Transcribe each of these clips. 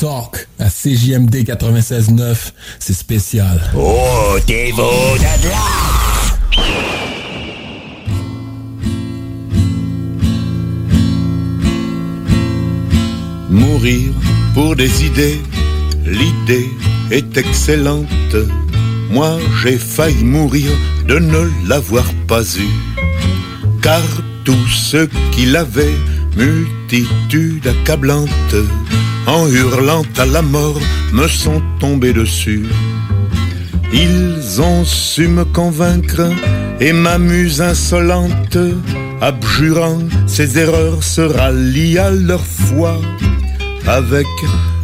Talk à CJMD 96.9, c'est spécial. Oh, t'es beau Mourir pour des idées, l'idée est excellente. Moi j'ai failli mourir de ne l'avoir pas eu. Car tous ceux qui l'avaient, multitude accablante, en hurlant à la mort, me sont tombés dessus. Ils ont su me convaincre et m'amuse insolente, abjurant ses erreurs, se rallient à leur foi avec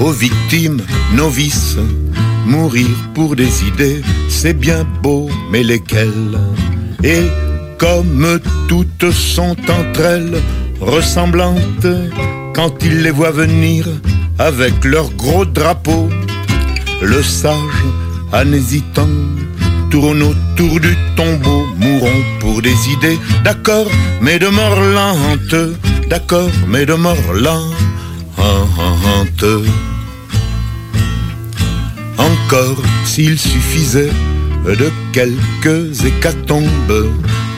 aux victimes novices. Mourir pour des idées, c'est bien beau, mais lesquelles? Et comme toutes sont entre elles ressemblantes, quand ils les voient venir avec leur gros drapeau, le sage, en hésitant, tourne autour du tombeau, mourons pour des idées, d'accord, mais de mort lente, d'accord, mais de mort. Encore s'il suffisait de quelques hécatombes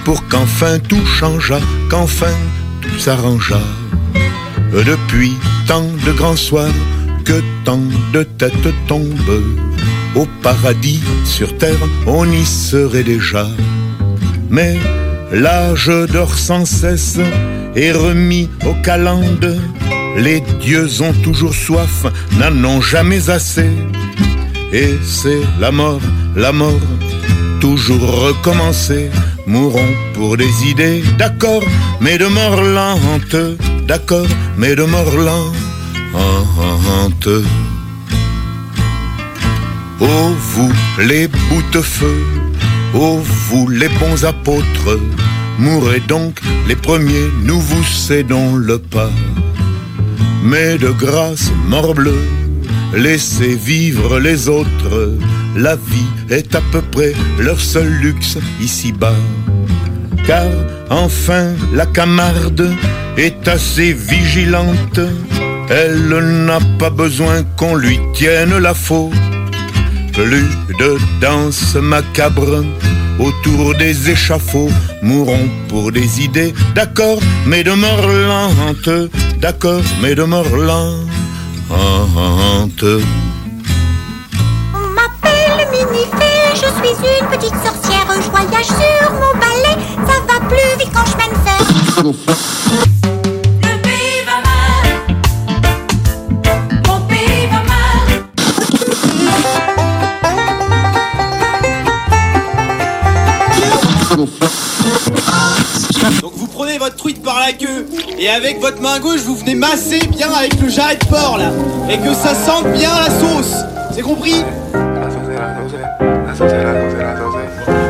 pour qu'enfin tout changeât, qu'enfin tout s'arrangea. Depuis tant de grands soirs que tant de têtes tombent, au paradis sur terre on y serait déjà. Mais l'âge dort sans cesse et remis au calende. Les dieux ont toujours soif, n'en ont jamais assez. Et c'est la mort, la mort, toujours recommencer. Mourons pour des idées, d'accord, mais de mort lente, d'accord, mais de mort lente. Oh vous les bouts-de-feu, oh vous les bons apôtres, mourrez donc les premiers, nous vous cédons le pas. Mais de grâce, morbleu, laissez vivre les autres, la vie est à peu près leur seul luxe ici-bas. Car enfin la camarde est assez vigilante, elle n'a pas besoin qu'on lui tienne la faute. Plus de danse macabre autour des échafauds, mourons pour des idées, d'accord, mais de mort lente, d'accord, mais de mort lente. On m'appelle Minifée, je suis une petite sorcière, je voyage sur mon balai, ça va plus vite quand je mène et avec votre main gauche vous venez masser bien avec le jarret de porc là et que ça sente bien la sauce. C'est compris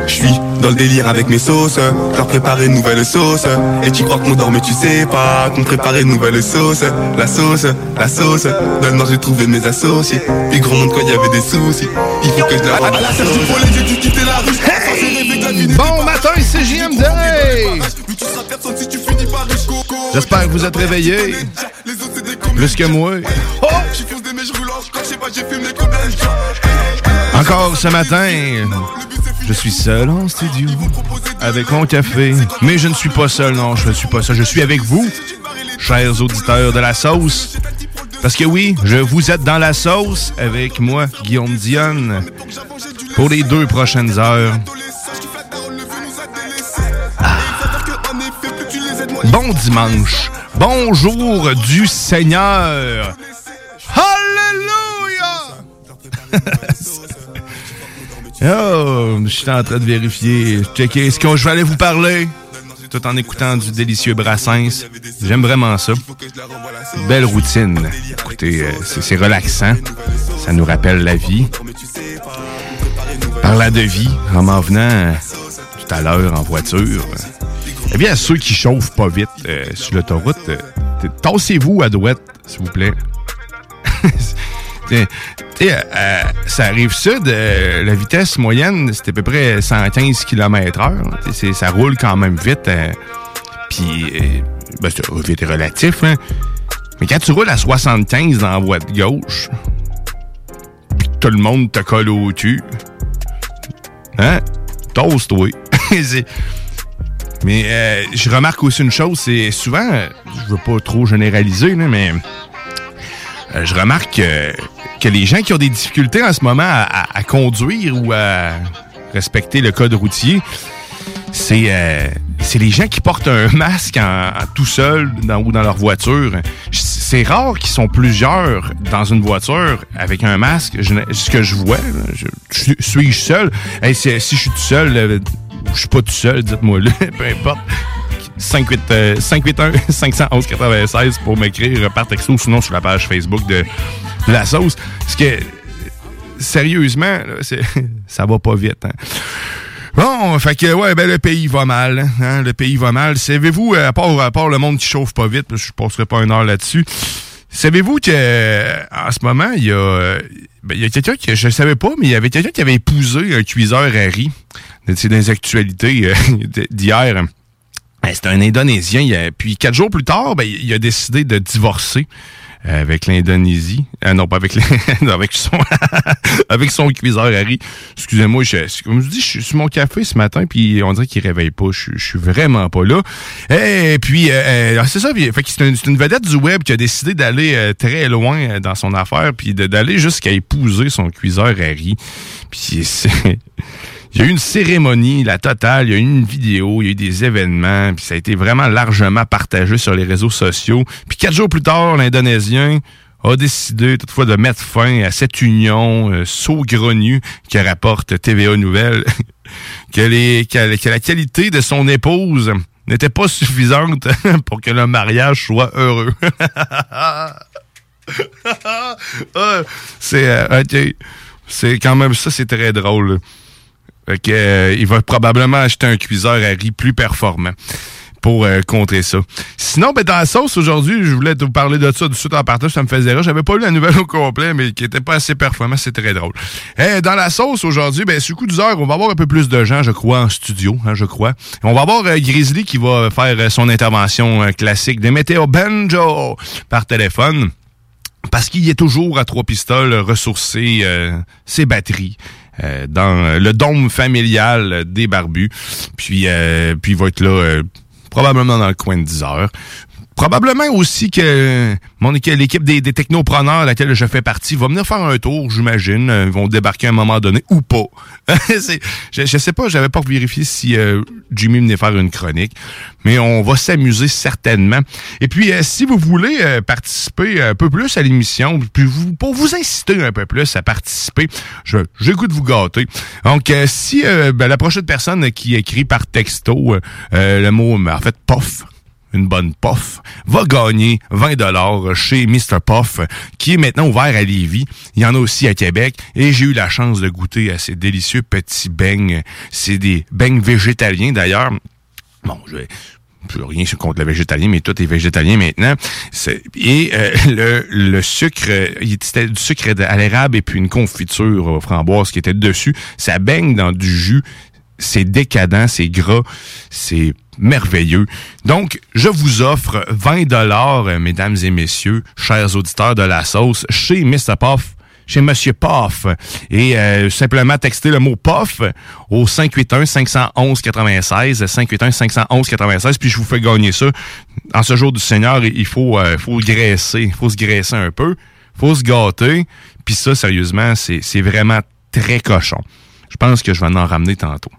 Je suis dans le délire avec mes sauces, leur préparer une nouvelle sauce. Et tu crois qu'on dort mais tu sais pas qu'on préparait une nouvelle sauce. La sauce, la sauce, maintenant j'ai trouvé mes associés. Puis gros monde quand il y avait des soucis, il faut que je la À la serre du pollen, j'ai dû quitter la rue. Hey Bon matin, c'est JMD! J'espère que vous êtes réveillés. Plus que moi. Encore ce matin, je suis seul en studio avec mon café. Mais je ne suis pas seul, non, je ne suis pas seul. Je suis avec vous, chers auditeurs de la sauce. Parce que oui, je vous êtes dans la sauce avec moi, Guillaume Dionne, pour les deux prochaines heures. Bon dimanche. Bonjour du Seigneur. Alléluia! oh, je suis en train de vérifier, checker ce que je vais aller vous parler? Tout en écoutant du délicieux Brassens. J'aime vraiment ça. Belle routine. Écoutez, euh, c'est relaxant. Ça nous rappelle la vie. Parlant de vie, en m'en venant tout à l'heure en voiture, eh bien, ceux qui chauffent pas vite euh, sur l'autoroute, euh, tassez-vous à droite, s'il vous plaît. T'sais, t'sais, euh, ça arrive sud, euh, la vitesse moyenne, c'est à peu près 115 km heure. T'sais, c'est- Ça roule quand même vite. euh, Puis, euh, ben, vite relatif. hein. Mais quand tu roules à 75 dans la voie de gauche, tout le monde te colle au cul, hein? Toast-toi. C'est- mais euh, je remarque aussi une chose, c'est souvent, euh, je veux pas trop généraliser, là, mais euh, je remarque euh, que les gens qui ont des difficultés en ce moment à, à- à conduire ou à respecter le code routier, c'est euh, c'est les gens qui portent un masque en, en tout seul ou dans leur voiture. C'est rare qu'ils sont plusieurs dans une voiture avec un masque. Ce que je vois, suis-je seul? Hey, si, si je suis tout seul, euh, je suis pas tout seul, dites-moi là, peu importe. 58, euh, 581 511 96 pour m'écrire par texto, sinon sur la page Facebook de, la sauce. Parce que, sérieusement, là, ça va pas vite. hein. Bon, fait que, ouais, ben, le pays va mal. hein, le pays va mal. Savez-vous, euh, à part, le monde qui chauffe pas vite, je passerai pas une heure là-dessus, savez-vous que euh, en ce moment, il y a, euh, ben, il y a quelqu'un que je savais pas, mais il y avait quelqu'un qui avait épousé un cuiseur à riz. C'est les actualités euh, d'hier. Ben, C'était un Indonésien. puis quatre jours plus tard, ben, il a décidé de divorcer euh, avec l'Indonésie. Euh, non, pas avec avec son avec son cuiseur Harry. Excusez-moi, je, comme dis, je suis sur mon café ce matin, puis on dirait qu'il réveille pas. Je, je suis vraiment pas là. Et puis, euh, c'est ça. puis, fait c'est une, c'est une vedette du web qui a décidé d'aller très loin dans son affaire, puis d'aller jusqu'à épouser son cuiseur Harry. Puis c'est... Il y a eu une cérémonie, la totale, il y a eu une vidéo, il y a eu des événements, puis ça a été vraiment largement partagé sur les réseaux sociaux. Puis quatre jours plus tard, l'Indonésien a décidé toutefois de mettre fin à cette union euh, saugrenue que rapporte TVA Nouvelle, que, les, que, que la qualité de son épouse n'était pas suffisante pour que le mariage soit heureux. Ah, c'est euh, OK. C'est quand même ça, c'est très drôle. Euh, il va probablement acheter un cuiseur à riz plus performant pour euh, contrer ça. Sinon, ben, dans la sauce aujourd'hui, je voulais te parler de ça de suite en partage, ça me faisait rire. J'avais pas lu la nouvelle au complet, mais qui était pas assez performant, c'est très drôle. Eh, dans la sauce aujourd'hui, ben, sur coup d'heure, on va avoir un peu plus de gens, je crois, en studio, hein, je crois. On va avoir euh, Grizzly qui va faire son intervention classique des Météo Banjo par téléphone. Parce qu'il est toujours à trois pistoles ressourcer ses batteries. Euh, dans le dôme familial des barbus. Puis, euh, puis il va être là euh, probablement dans le coin de 10 heures. Probablement aussi que mon équipe- l'équipe des, technopreneurs à laquelle je fais partie va venir faire un tour, j'imagine. Euh, Ils vont débarquer à un moment donné ou pas. Je, je sais pas, j'avais pas vérifié si euh, Jimmy venait faire une chronique, mais on va s'amuser certainement. Et puis, euh, si vous voulez euh, participer un peu plus à l'émission, puis vous, pour vous inciter un peu plus à participer, j'ai goût de vous gâter. Donc, euh, si euh, ben, la prochaine personne qui écrit par texto euh, euh, le mot, en fait, POF, une bonne puff, va gagner 20 dollars chez Mr. Puff, qui est maintenant ouvert à Lévis. Il y en a aussi à Québec. Et j'ai eu la chance de goûter à ces délicieux petits beignes. C'est des beignes végétaliens d'ailleurs. Bon, je vais plus rien contre le végétalien, mais tout est végétalien maintenant. Et euh, le, le sucre, c'était du sucre à l'érable et puis une confiture aux framboises qui était dessus. Ça baigne dans du jus. C'est décadent, c'est gras, c'est merveilleux. Donc, je vous offre 20 dollars, mesdames et messieurs, chers auditeurs de la sauce, chez Mr. Puff chez Monsieur Poff et euh, simplement texter le mot Poff au 581 511 96 581 511 96 puis je vous fais gagner ça. En ce jour du Seigneur, il faut euh, faut graisser, il faut se graisser un peu, faut se gâter. Puis ça sérieusement, c'est vraiment très cochon. Je pense que je vais en ramener tantôt.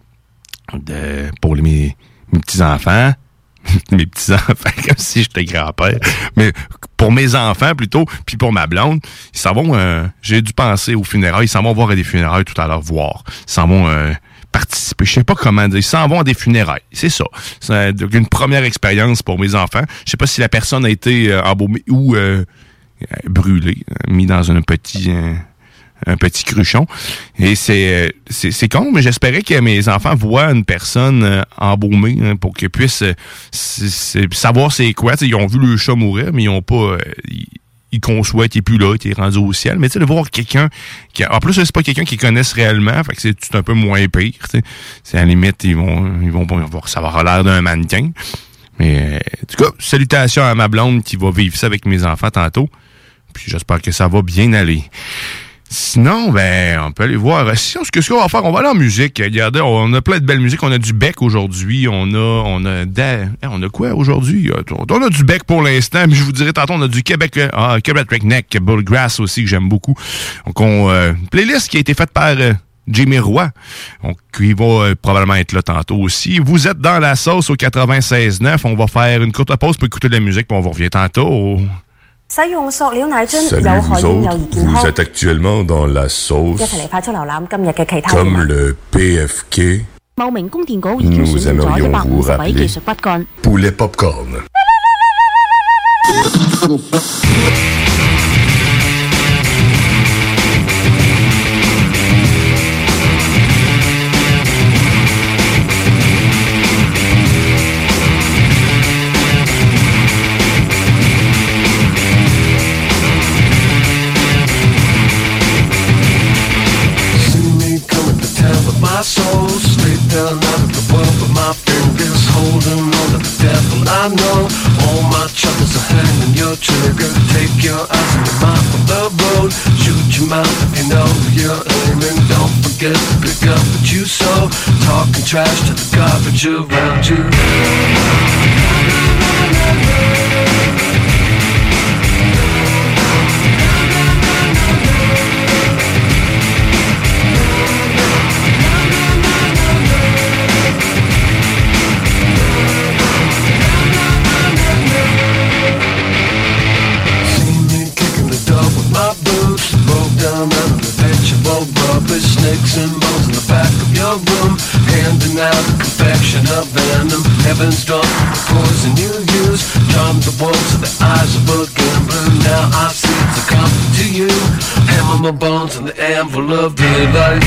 De, pour les- mes petits-enfants, mes petits-enfants, comme si j'étais grand-père, mais pour mes enfants plutôt, puis pour ma blonde, ils s'en vont, euh, j'ai dû penser aux funérailles, ils s'en vont voir à des funérailles tout à l'heure, voir. Ils s'en vont euh, participer, je sais pas comment dire, ils s'en vont à des funérailles, c'est ça. C'est euh, une première expérience pour mes enfants. Je sais pas si la personne a été euh, embaumée ou euh, euh, brûlée, euh, mis dans un petit... un petit cruchon. Et c'est euh, c'est c'est con, mais j'espérais que mes enfants voient une personne euh, embaumée hein, pour qu'ils puissent euh, savoir c'est quoi. Ils ont vu le chat mourir, mais ils ont pas... ils, ils conçoivent qu'il est plus là, qu'il est rendu au ciel. Mais tu sais, de voir quelqu'un qui... En plus, c'est pas quelqu'un qu'ils connaissent réellement, fait que c'est tout un peu moins pire. C'est à la limite, ils vont... Ils vont, ils vont ça va avoir l'air d'un mannequin. Mais en tout cas, salutations à ma blonde qui va vivre ça avec mes enfants tantôt. Puis j'espère que ça va bien aller. Sinon, ben, on peut aller voir. Si on- ce qu'on va faire, on va aller en musique. Regardez, on a plein de belles musiques. On a du bec aujourd'hui. On a, on a, eh, on a quoi aujourd'hui? On a du bec pour l'instant, mais je vous dirai tantôt, on a du Québec, euh, ah, Québec Redneck, Bullgrass aussi, que j'aime beaucoup. Donc, on, euh, une playlist qui a été faite par euh, Jimmy Roy. Donc, il va euh, probablement être là tantôt aussi. Vous êtes dans la sauce au 96.9. On va faire une courte pause pour écouter de la musique, puis on va revient tantôt. 使用塑料奶樽有害婴幼儿健康。今日嘅其他新闻。Down out of the world with my fingers Holding on to the devil. I know All my troubles are hanging your trigger. Take your eyes and your mind from the road. Shoot your mouth you know you're aiming. Don't forget to pick up what you sow. Talking trash to the garbage around you been strong, poison you use Charm the walls of the eyes of a gambler Now I see it's a cop to you. Hammer my bones in the anvil of daylight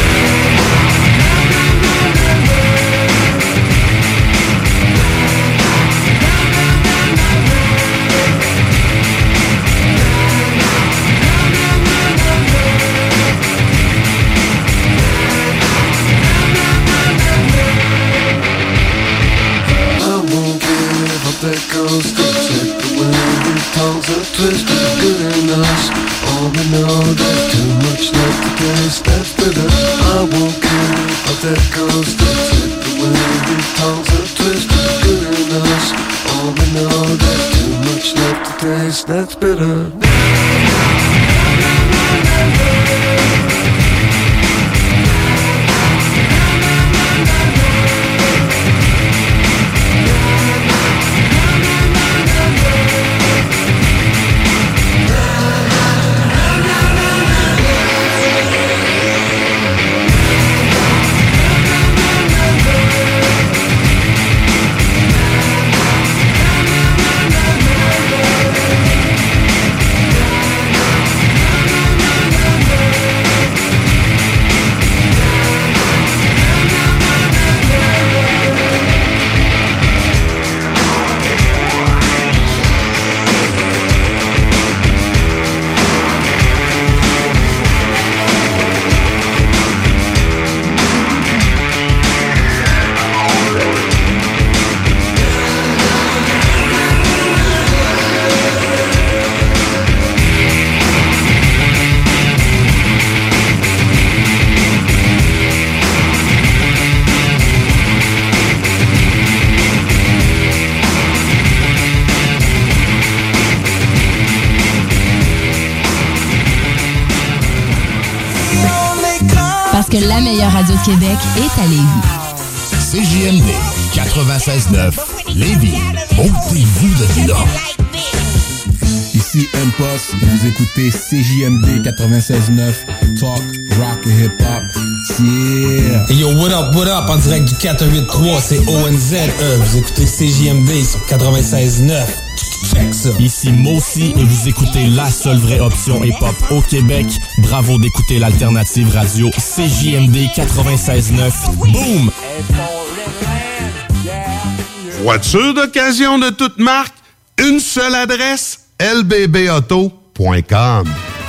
96.9 Talk, Rock et Hip Hop. Yeah! Hey yo, what up, what up, en direct du 483, c'est ONZ, euh, vous écoutez CJMD sur 96.9. Check ça. Ici Mossy et vous écoutez la seule vraie option hip-hop au Québec. Bravo d'écouter l'alternative radio CJMD 96.9. Boom! Voiture d'occasion de toute marque, une seule adresse, lbbauto.com.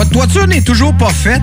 Votre toiture n'est toujours pas faite?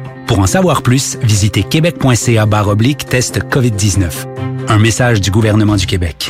Pour en savoir plus, visitez québec.ca test COVID-19. Un message du gouvernement du Québec.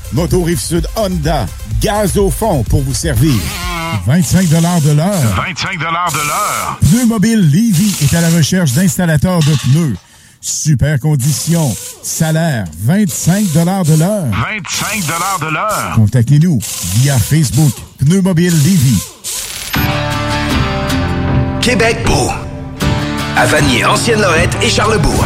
Moto Rive-Sud Honda, gaz au fond pour vous servir. 25 de l'heure. 25 de l'heure. Pneu Mobile Levy est à la recherche d'installateurs de pneus. Super conditions. Salaire 25 de l'heure. 25 de l'heure. Contactez-nous via Facebook Pneu Mobile Levy. Québec beau. À Vanier, Ancienne-Lorette et Charlebourg.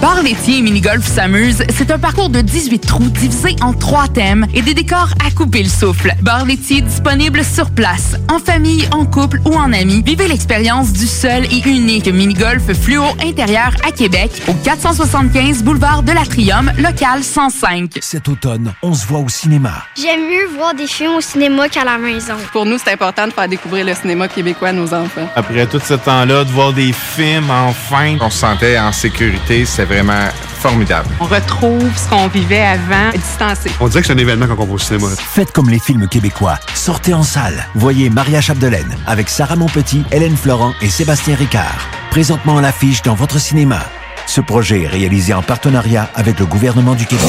Bar laitier et mini-golf s'amuse, c'est un parcours de 18 trous divisé en trois thèmes et des décors à couper le souffle. Bar laitier disponible sur place, en famille, en couple ou en amis. Vivez l'expérience du seul et unique mini-golf fluo intérieur à Québec au 475 boulevard de l'Atrium, local 105. Cet automne, on se voit au cinéma. J'aime mieux voir des films au cinéma qu'à la maison. Pour nous, c'est important de faire découvrir le cinéma québécois à nos enfants. Après tout ce temps-là, de voir des films, enfin, on se sentait en sécurité, c'est vraiment formidable. On retrouve ce qu'on vivait avant, distancé. On dirait que c'est un événement quand on va au cinéma. Faites comme les films québécois. Sortez en salle. Voyez Maria Chapdelaine avec Sarah Monpetit, Hélène Florent et Sébastien Ricard. Présentement à l'affiche dans votre cinéma. Ce projet est réalisé en partenariat avec le gouvernement du Québec.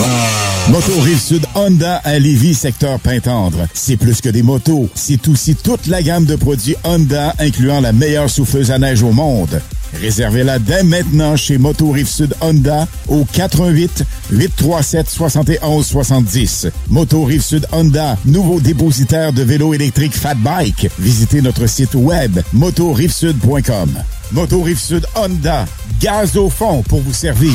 Moto Rive-Sud Honda à Lévis, secteur Pintendre. C'est plus que des motos, c'est aussi toute la gamme de produits Honda, incluant la meilleure souffleuse à neige au monde. Réservez-la dès maintenant chez Moto Rive-Sud Honda au 88 837 71 70. Moto Rive-Sud Honda, nouveau dépositaire de vélos électriques Fat Bike. Visitez notre site web motorivesud.com. Moto Rive-Sud Honda, gaz au fond pour vous servir.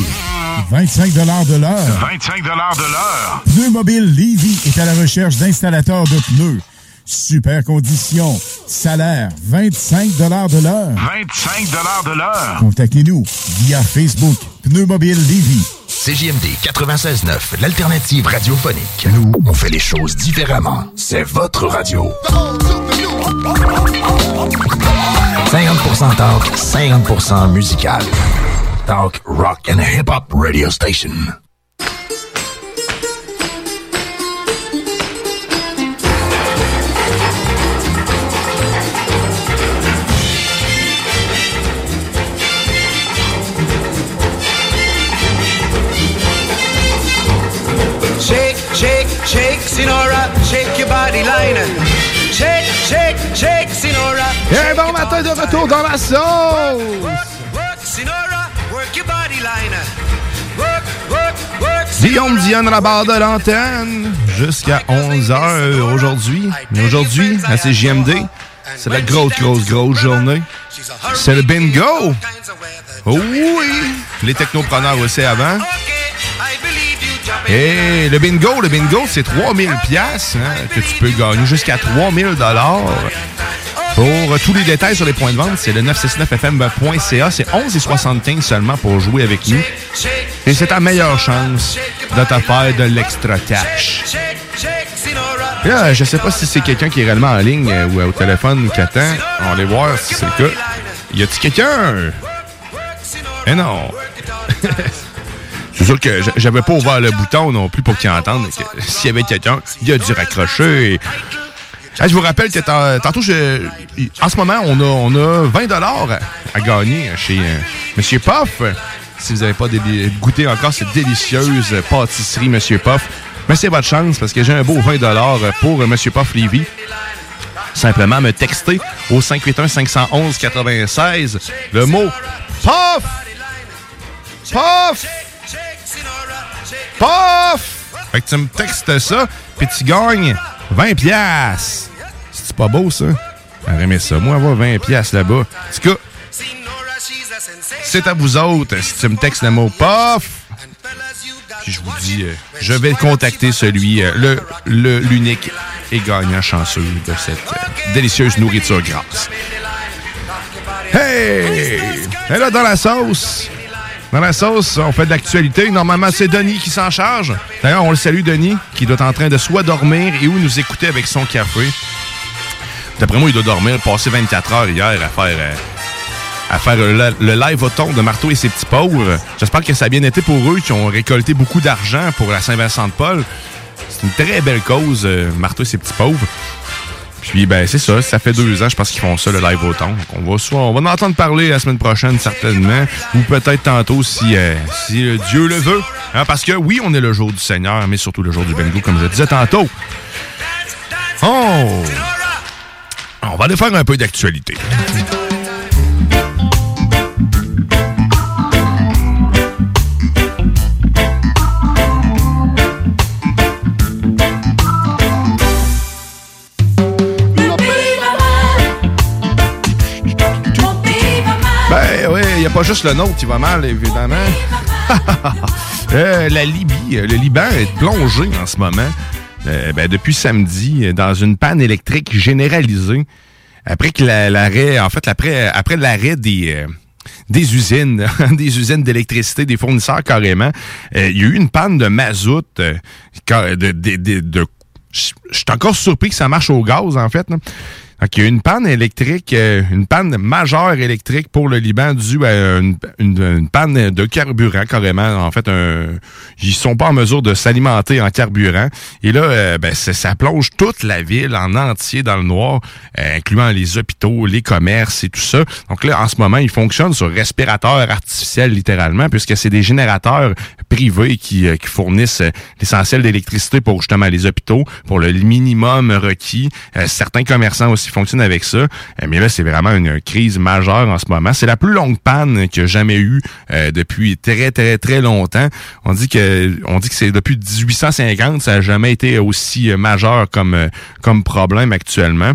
25 de l'heure. 25 de l'heure. Pneu Mobile Levy est à la recherche d'installateurs de pneus. Super conditions. Salaire 25 de l'heure. 25 de l'heure. Contactez-nous via Facebook Pneu Mobile Levy. CJMD 96.9, l'alternative radiophonique. Nous, on fait les choses différemment. C'est votre radio. 50% talk, 50% musical. Talk, rock and hip-hop radio station. Body line. Shake, shake, shake, Sinora. Un bon matin de retour dans la sauce! Work, Sinora, work your body line. Work, work, work. Guillaume Dionne à la barre de l'antenne jusqu'à 11h aujourd'hui. Mais aujourd'hui, à CJMD, c'est la grosse, grosse, grosse journée. C'est le bingo! Oh oui! Les technopreneurs aussi avant. Et le bingo, le bingo, c'est 3000 pièces hein, que tu peux gagner jusqu'à 3000 dollars. Pour euh, tous les détails sur les points de vente, c'est le 969fm.ca. C'est 11,75 seulement pour jouer avec nous. Et c'est ta meilleure chance de te faire de l'extra cash. Et là, je sais pas si c'est quelqu'un qui est réellement en ligne euh, ou euh, au téléphone qui attend. On va aller voir si c'est le cas. Y a-t-il quelqu'un? Eh non. C'est j'avais pas ouvert le bouton non plus pour qu'il entende. que S'il y avait quelqu'un, il a dû raccrocher. Je vous rappelle que tant- tantôt, je, en ce moment, on a, on a 20 dollars à gagner chez euh, Monsieur Puff. Si vous n'avez pas goûté encore cette délicieuse pâtisserie Monsieur Puff, mais c'est votre chance parce que j'ai un beau 20 dollars pour Monsieur Puff Lévy. Simplement me texter au 581 511 96 le mot Puff! Puff! Puff! Fait que tu me textes ça, puis tu gagnes 20 piastres. C'est pas beau, ça? J'aurais aimé ça. Moi, avoir 20 piastres là-bas. En tout cas, c'est à vous autres. Si tu me textes le mot Puff, Puis je vous dis, euh, je vais contacter celui, euh, le l'unique et gagnant chanceux de cette euh, délicieuse nourriture grasse. Hey! Et là, dans la sauce, dans la sauce, on fait de l'actualité. Normalement, c'est Denis qui s'en charge. D'ailleurs, on le salue, Denis, qui doit être en train de soit dormir et ou nous écouter avec son café. D'après moi, il doit dormir, passer 24 heures hier à faire, euh, à faire le, live au ton de Marteau et ses petits pauvres. J'espère que ça a bien été pour eux, qui ont récolté beaucoup d'argent pour la Saint-Vincent-de-Paul. C'est une très belle cause, euh, Marteau et ses petits pauvres. Puis ben c'est ça, ça fait deux ans, je pense qu'ils font ça le live au ton. Donc, on va soit on va en entendre parler la semaine prochaine certainement, ou peut-être tantôt si euh, si euh, Dieu le veut. Hein, parce que oui, on est le jour du Seigneur, mais surtout le jour du bingo, comme je disais tantôt. Oh! On va aller faire un peu d'actualité. Pas juste le nôtre qui va mal, évidemment. Euh, la Libye, euh, le Liban est plongé en ce moment, euh, ben, depuis samedi, dans une panne électrique généralisée. Après que la- l'arrêt, en fait, après, après l'arrêt des, des usines, des usines d'électricité, des fournisseurs carrément, il y a eu une panne de mazout, de, je suis encore surpris que ça marche au gaz, en fait. Donc, il y a une panne électrique, euh, une panne majeure électrique pour le Liban due à une, une- une panne de carburant, carrément. En fait, un, ils sont pas en mesure de s'alimenter en carburant. Et là, euh, ben, ça, plonge toute la ville en entier dans le noir, euh, incluant les hôpitaux, les commerces et tout ça. Donc là, en ce moment, ils fonctionnent sur respirateur artificiel, littéralement, puisque c'est des générateurs privés qui, euh, qui fournissent euh, l'essentiel d'électricité pour justement les hôpitaux, pour le minimum requis. Certains commerçants aussi fonctionnent avec ça. Euh, mais là, c'est vraiment une crise majeure en ce moment. C'est la plus longue panne qu'il y a jamais eu euh, depuis très, très, très longtemps. On dit que on dit que c'est depuis 1850, ça n'a jamais été aussi euh, majeur comme, comme problème actuellement.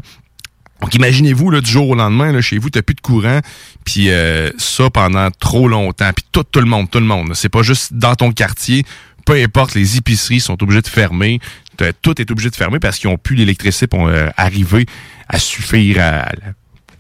Donc imaginez-vous là, du jour au lendemain, là, chez vous, t'as plus de courant, puis euh, ça pendant trop longtemps, puis tout, tout le monde, tout le monde. C'est pas juste dans ton quartier, peu importe, les épiceries sont obligées de fermer. T'as- Tout est obligé de fermer parce qu'ils ont plus l'électricité pour euh, arriver à suffire à,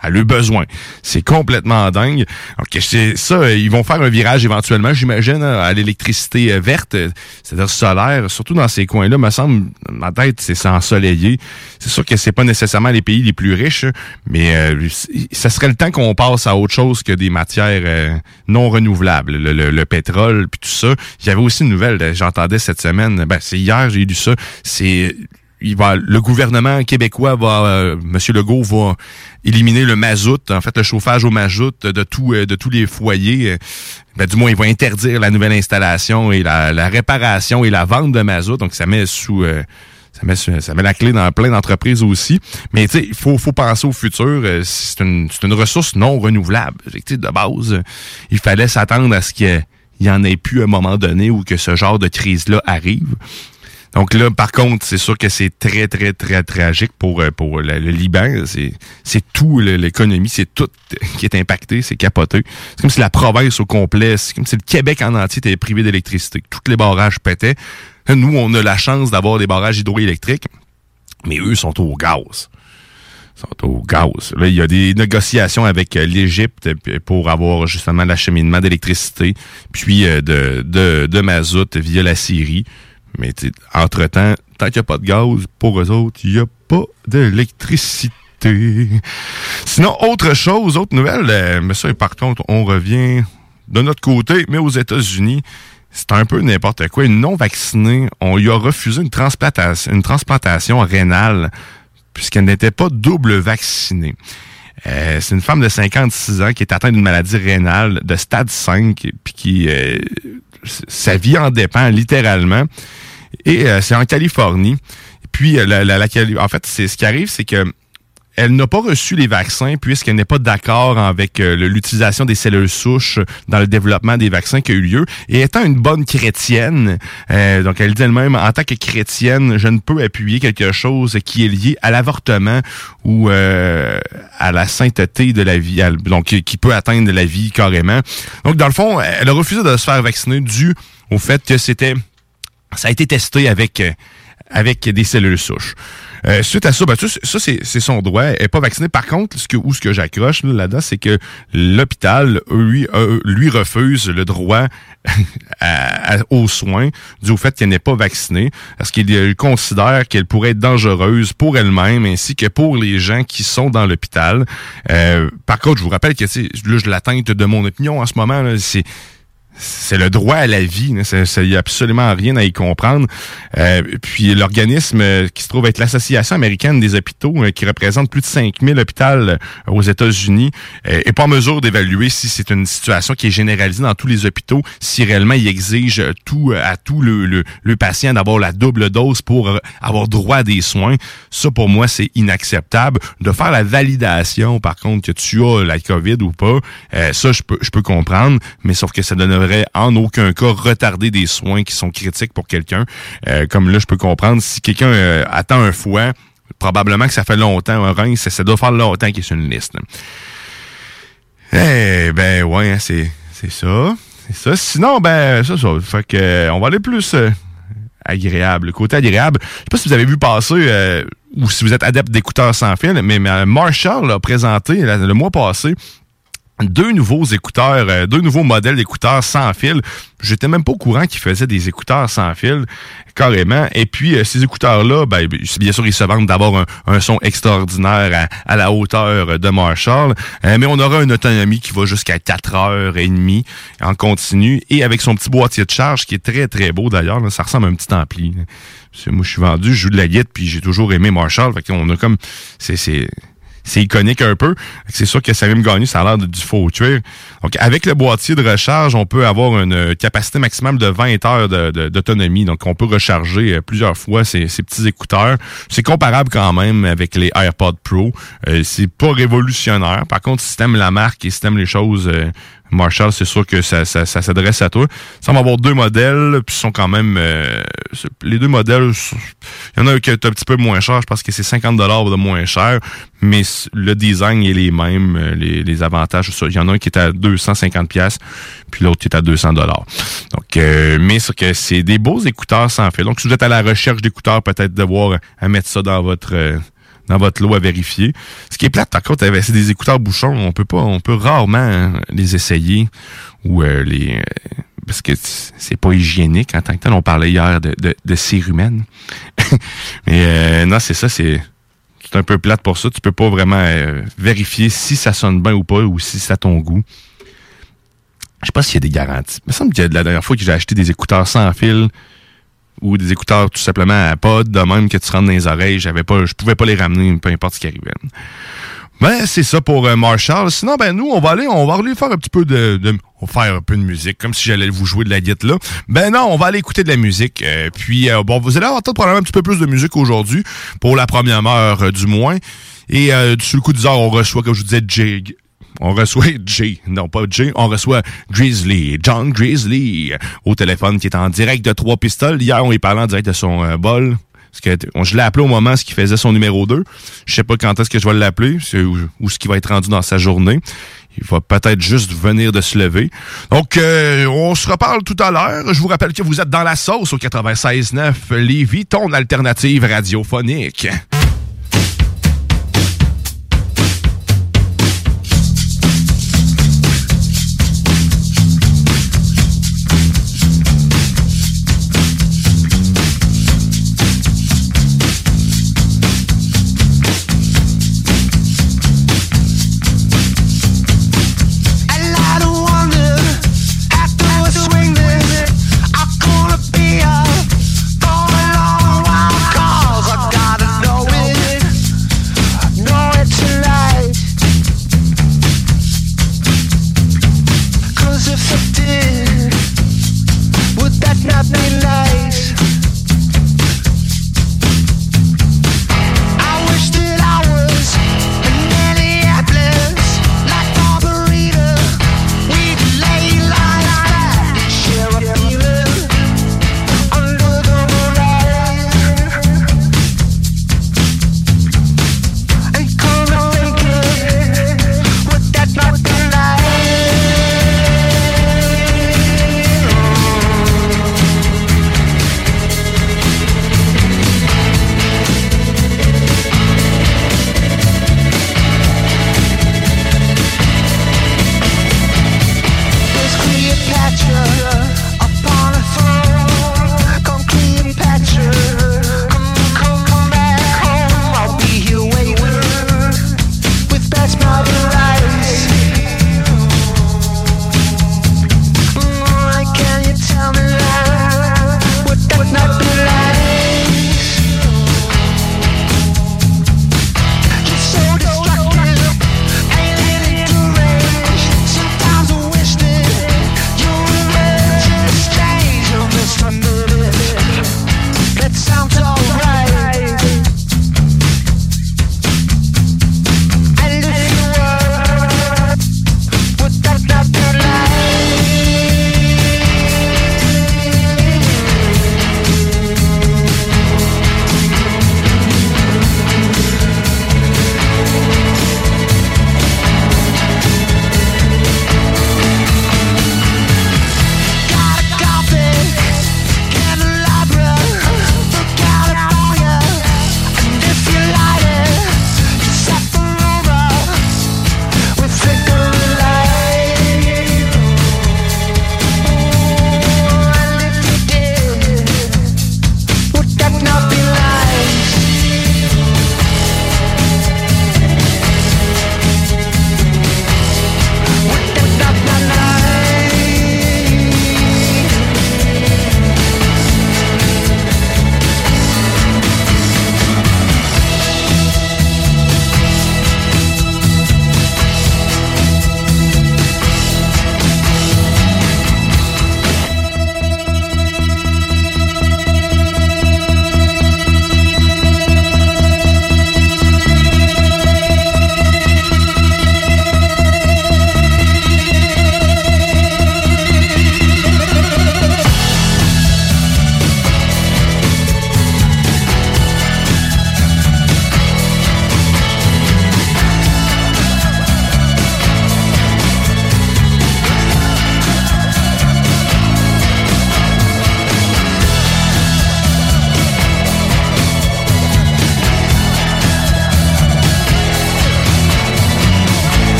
à leurs besoins. C'est complètement dingue. Donc, c'est ça, ils vont faire un virage éventuellement, j'imagine, hein, à l'électricité euh, verte, euh, c'est-à-dire solaire, surtout dans ces coins-là, me semble, ma tête, c'est ensoleillé. C'est sûr que c'est pas nécessairement les pays les plus riches, mais euh, ça serait le temps qu'on passe à autre chose que des matières euh, non renouvelables, le, le- le pétrole, puis tout ça. Il y avait aussi une nouvelle, j'entendais cette semaine, ben c'est hier, j'ai lu ça, c'est il va, le gouvernement québécois va, euh, Monsieur Legault va éliminer le mazout, en fait le chauffage au mazout de tout, euh, de tous les foyers. Ben, du moins, il va interdire la nouvelle installation et la, réparation et la vente de mazout. Donc, ça met sous, euh, ça met, ça met la clé dans plein d'entreprises aussi. Mais tu sais, il faut, faut penser au futur. Euh, C'est une, une ressource non renouvelable. De base, il fallait s'attendre à ce qu'il y en ait plus à un moment donné ou que ce genre de crise-là arrive. Donc là, par contre, c'est sûr que c'est très, très, très tragique pour, euh, pour le, Liban. C'est, tout l'économie, c'est tout qui est impacté, c'est capoté. C'est comme si la province au complet, c'est comme si le Québec en entier était privé d'électricité. Tous les barrages pétaient. Nous, on a la chance d'avoir des barrages hydroélectriques, mais eux sont au gaz sont au gaz. Là, il y a des négociations avec euh, l'Égypte pour avoir justement l'acheminement d'électricité, puis euh, de, de, de mazout via la Syrie. Mais entre-temps, tant qu'il n'y a pas de gaz, pour eux autres, il n'y a pas d'électricité. Sinon, autre chose, autre nouvelle, euh, mais ça, par contre, on revient de notre côté, mais aux États-Unis, c'est un peu n'importe quoi. Une non-vaccinée, on lui a refusé une transplantation, une transplantation rénale puisqu'elle n'était pas double vaccinée. Euh, c'est une femme de 56 ans qui est atteinte d'une maladie rénale de stade 5, puis qui euh, sa vie en dépend littéralement. Et euh, c'est en Californie. Puis euh, la, la- la en fait, c'est ce qui arrive, c'est que elle n'a pas reçu les vaccins puisqu'elle n'est pas d'accord avec euh, l'utilisation des cellules souches dans le développement des vaccins qui a eu lieu. Et étant une bonne chrétienne, euh, donc elle dit elle-même, en tant que chrétienne, je ne peux appuyer quelque chose qui est lié à l'avortement ou euh, à la sainteté de la vie, donc qui qui peut atteindre la vie carrément. Donc dans le fond, elle a refusé de se faire vacciner dû au fait que c'était ça a été testé avec, euh, avec des cellules souches. Euh, suite à ça, ben, ça, c'est son droit. Elle n'est pas vaccinée. Par contre, ce que, où ce que j'accroche là, là-dedans, c'est que l'hôpital, lui, lui refuse le droit à- à- aux soins dû au fait qu'elle n'est pas vaccinée, parce qu'il considère qu'elle pourrait être dangereuse pour elle-même ainsi que pour les gens qui sont dans l'hôpital. Euh, par contre, je vous rappelle que là, je l'atteinte de mon opinion en ce moment, c'est c'est le droit à la vie. Il n'y a absolument rien à y comprendre. Euh, puis l'organisme euh, qui se trouve être l'Association américaine des hôpitaux, euh, qui représente plus de 5000 hôpitaux aux États-Unis, est pas en mesure d'évaluer si c'est une situation qui est généralisée dans tous les hôpitaux, si réellement il exige tout à tout le, le, le patient d'avoir la double dose pour avoir droit à des soins. Ça, pour moi, c'est inacceptable. De faire la validation, par contre, que tu as la COVID ou pas, ça, je peux, je peux comprendre, mais sauf que ça donnerait en aucun cas retarder des soins qui sont critiques pour quelqu'un. Euh, comme là, je peux comprendre, si quelqu'un euh, attend un foie, probablement que ça fait longtemps, un rein, ça, doit faire longtemps qu'il est sur une liste. Eh ben ouais, hein, c'est c'est ça. C'est ça. Sinon, ben, ça, ça. Fait que euh, on va aller plus agréable. Le côté agréable. Je sais pas si vous avez vu passer ou si vous êtes adepte d'écouteurs sans fil, mais, Marshall a présenté le mois passé deux nouveaux écouteurs, euh, deux nouveaux modèles d'écouteurs sans fil. J'étais même pas au courant qu'ils faisaient des écouteurs sans fil, carrément. Et puis, euh, ces écouteurs-là, ben, bien sûr, ils se vendent d'avoir un, son extraordinaire à, la hauteur de Marshall. Euh, mais on aura une autonomie qui va jusqu'à 4 heures et demie en continu. Et avec son petit boîtier de charge, qui est très, très beau d'ailleurs. Ça ressemble à un petit ampli. Moi, je suis vendu, je joue de la guitare, puis j'ai toujours aimé Marshall. Fait qu'on a comme... c'est c'est iconique un peu. C'est sûr que Salim Gagné, ça a l'air du faux tuer. Donc, avec le boîtier de recharge, on peut avoir une euh, capacité maximum de 20 heures d'autonomie. Donc, on peut recharger euh, plusieurs fois ces, petits écouteurs. C'est comparable quand même avec les AirPods Pro. Euh, c'est pas révolutionnaire. Par contre, si t'aimes la marque et si les choses euh, Marshall, c'est sûr que ça, s'adresse à toi. Ça va avoir deux modèles, puis sont quand même... euh, les deux modèles, il y en a un qui est un petit peu moins cher, je pense que c'est 50 de moins cher, mais le design est les mêmes, euh, les, les avantages. Il y en a un qui est à 250 pièces, puis l'autre qui est à 200 dollars. Donc, euh, mais c'est que c'est des beaux écouteurs sans fil. Donc, si vous êtes à la recherche d'écouteurs, peut-être devoir à mettre ça dans votre... dans votre lot à vérifier. Ce qui est plate, par contre, c'est des écouteurs bouchons. On peut pas, on peut rarement les essayer ou euh, les euh, parce que c'est pas hygiénique en tant que tel. On parlait hier de, de, de humaine. Mais euh, non, c'est ça, c'est c'est un peu plate pour ça. Tu peux pas vraiment vérifier si ça sonne bien ou pas ou si c'est à ton goût. Je sais pas s'il y a des garanties. Il me semble que la dernière fois que j'ai acheté des écouteurs sans fil ou des écouteurs tout simplement à pod, de même que tu rentres dans les oreilles, j'avais pas, je pouvais pas les ramener, peu importe ce qui arrivait. Ben, c'est ça pour euh, Marshall. Sinon, ben, nous, on va aller, on va aller faire un petit peu de, on va faire un peu de musique, comme si j'allais vous jouer de la guitare là. Ben non, on va aller écouter de la musique. euh, puis, euh, bon, vous allez avoir probablement un petit peu plus de musique aujourd'hui, pour la première heure euh, du moins. Et euh, sur le coup du heure, on reçoit, comme je vous disais, Jay. On reçoit Jay, non pas Jay, on reçoit Grizzly, John Grizzly, au téléphone qui est en direct de Trois Pistoles. Hier, on est parlé en direct de son euh, bol. Parce que on- je l'ai appelé au moment ce qui faisait son numéro 2. Je sais pas quand est-ce que je vais l'appeler, où ce qui va être rendu dans sa journée. Il va peut-être juste venir de se lever. Donc, euh, on se reparle tout à l'heure. Je vous rappelle que vous êtes dans la sauce au 96.9 Lévis, ton alternative radiophonique.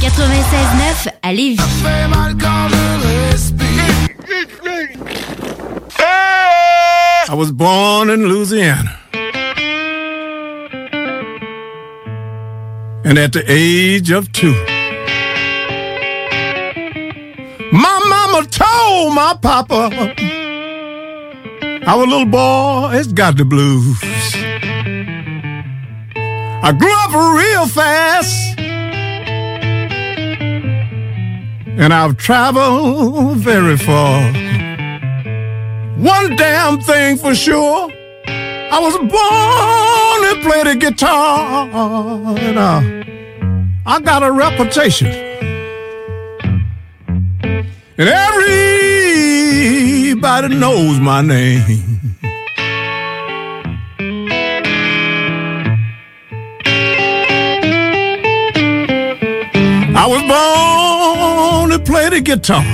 96.9 à Lévis. I was born in Louisiana. And at the age of two, my mama told my papa, our little boy has got the blues. I grew up real fast. And I've traveled very far. One damn thing for sure. I was born to play the guitar. And uh, I got a reputation. And everybody knows my name. I was born to play the guitar.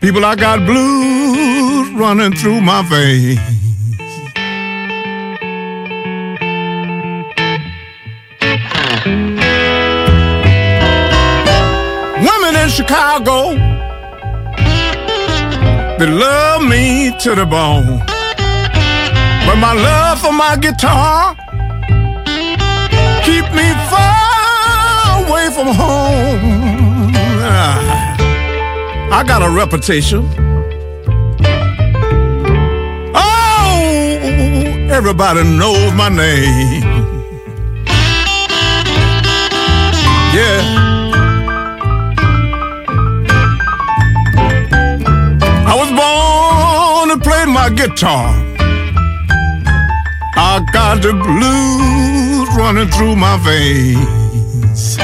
People, I got blues running through my veins. Women in Chicago, they love me to the bone. But my love for my guitar keep me far away from home. I got a reputation. Oh, everybody knows my name. Yeah. I was born to play my guitar. I got the blues running through my veins.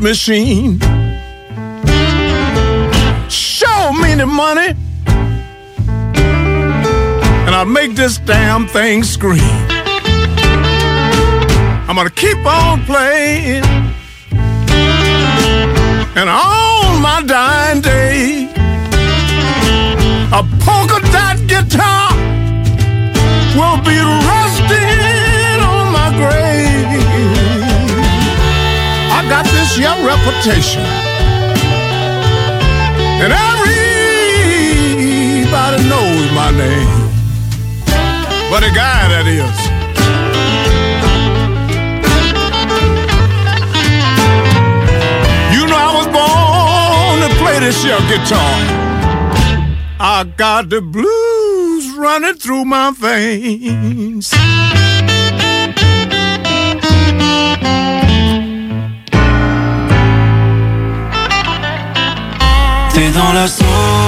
Machine. Show me the money, and I'll make this damn thing scream. I'm gonna keep on playing, and on my dying day, a polka dot guitar will be rusting on my grave. Young reputation, and everybody knows my name. But a guy that is. You know I was born to play this here guitar. I got the blues running through my veins. T'es dans la sauce.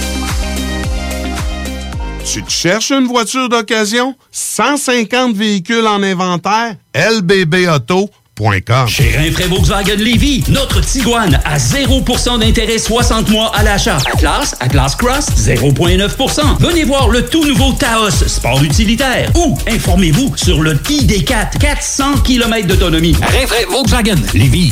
Tu te cherches une voiture d'occasion? 150 véhicules en inventaire? lbbauto.com Chez Rinfraie Volkswagen Lévy, notre Tiguan à 0% d'intérêt 60 mois à l'achat. Atlas, Atlas Cross, 0,9%. Venez voir le tout nouveau Taos, sport utilitaire. Ou informez-vous sur le ID4, 400 km d'autonomie. Rinfraie Volkswagen Lévy.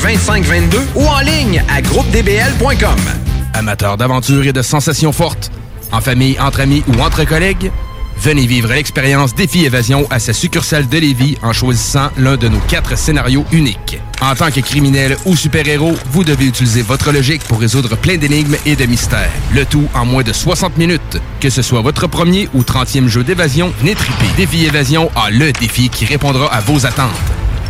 418-681-2522 ou en ligne à groupedbl.com. Amateurs d'aventure et de sensations fortes, en famille, entre amis ou entre collègues, venez vivre l'expérience Défi Évasion à sa succursale de Lévis en choisissant l'un de nos quatre scénarios uniques. En tant que criminel ou super-héros, vous devez utiliser votre logique pour résoudre plein d'énigmes et de mystères. Le tout en moins de 60 minutes. Que ce soit votre premier ou 30e jeu d'évasion, venez triper. Défi Évasion a le défi qui répondra à vos attentes.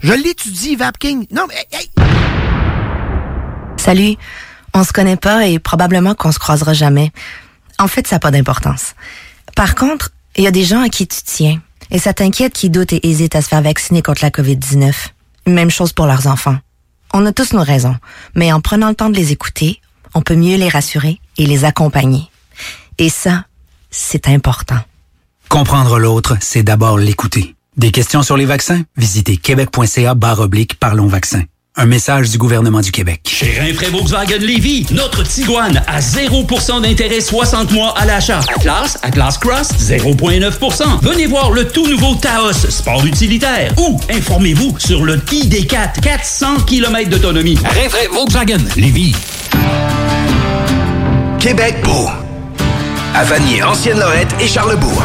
Je l'étudie, VapKing. Non, mais... hey, Salut. On se connaît pas et probablement qu'on se croisera jamais. En fait, ça n'a pas d'importance. Par contre, il y a des gens à qui tu tiens. Et ça t'inquiète qui doutent et hésitent à se faire vacciner contre la COVID-19. Même chose pour leurs enfants. On a tous nos raisons, mais en prenant le temps de les écouter, on peut mieux les rassurer et les accompagner. Et ça, c'est important. Comprendre l'autre, c'est d'abord l'écouter. Des questions sur les vaccins? Visitez québec.ca barre oblique Parlons vaccins. Un message du gouvernement du Québec. Chez Rinfraie Volkswagen Lévy, notre Tiguan à 0% d'intérêt 60 mois à l'achat. Atlas, Atlas Cross, 0,9%. Venez voir le tout nouveau Taos, sport utilitaire. Ou informez-vous sur le ID4, 400 km d'autonomie. Rinfraie Volkswagen Lévy. Québec beau. À Vanier, Ancienne-Lorette et Charlebourg.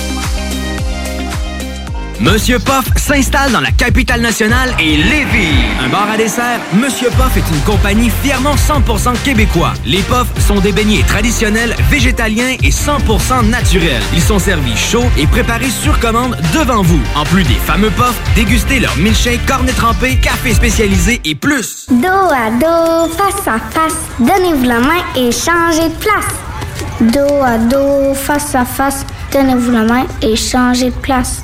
Monsieur Poff s'installe dans la capitale nationale et Lévis. Un bar à dessert, Monsieur Poff est une compagnie fièrement 100% québécois. Les Poffs sont des beignets traditionnels, végétaliens et 100% naturels. Ils sont servis chauds et préparés sur commande devant vous. En plus des fameux Poffs, dégustez leur milkshake, cornet trempé, café spécialisé et plus. Dos à dos, face à face, donnez-vous la main et changez de place. Dos à dos, face à face, donnez-vous la main et changez de place.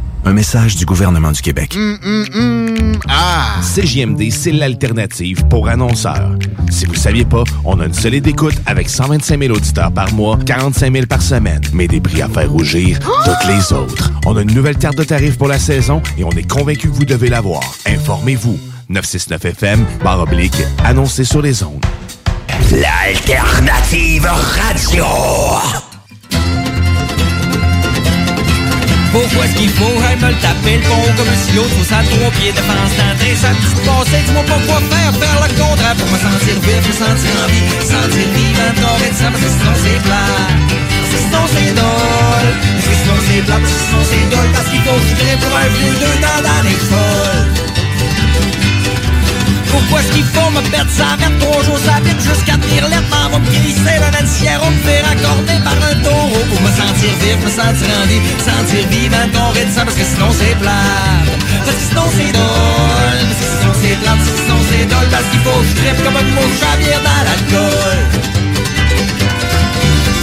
Un message du gouvernement du Québec. Ah! CJMD, c'est l'alternative pour annonceurs. Si vous ne saviez pas, on a une solide écoute avec 125 000 auditeurs par mois, 45 000 par semaine, mais des prix à faire rougir toutes les autres. On a une nouvelle carte de tarifs pour la saison et on est convaincu que vous devez l'avoir. Informez-vous. 969 FM, barre oblique, annoncé sur les ondes. L'alternative radio. Pourquoi est-ce qu'il faut. Me le taper le pont comme un silo Tout ça trois pieds de défense d'entrée Ça me passé, dis-moi pas quoi faire Faire le contraire. Pour me sentir vivre, me sentir en vie. Sentir vivant, de ça parce que sinon c'est plat sinon c'est drôle. Parce que sinon c'est plat, parce que sinon c'est Parce qu'il faut que je pour un vieux deux dents dans les folles pourquoi est-ce qu'il faut me perdre ça mettre trois jours ça vite jusqu'à l'air M'en va me glisser dans un sierra Me faire accorder par un taureau Pour me sentir vivre, me sentir en sentir vivant, doré de ça Parce que sinon c'est plat Parce que sinon c'est drôle. Parce que sinon c'est plat, parce que sinon c'est drôle. Parce qu'il faut que je tripe comme un à bière dans l'alcool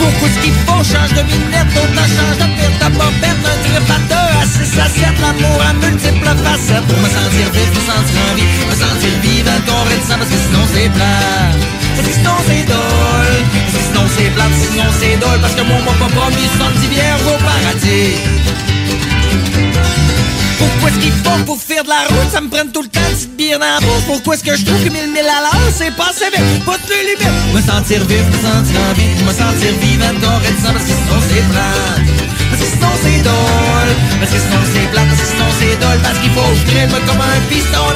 pourquoi est-ce qu'il faut change de minette, d'autres change de pire, t'as pas perdre un à deux, à six l'amour à multiples facettes. Pour me sentir vivre, me sentir en vie, me sentir vivant, de ça, parce que sinon c'est plat. Parce que sinon c'est drôle, parce que sinon c'est plat, sinon c'est drôle. Parce que mon m'a pas promis 70 bières au paradis pourquoi est-ce qu'il faut pour faire de la route, ça me prenne tout le temps de petite bière dans la bouche Pourquoi est-ce que je trouve que 1000 000 à l'heure, c'est pas assez vite, pas de limite. Me sentir vivre, me sentir en vie, me sentir vivant, doré de ça Parce que sinon c'est plat, parce que sinon c'est drôle. Parce que sinon c'est plat, parce que sinon c'est drôle. Parce qu'il faut que je comme un piston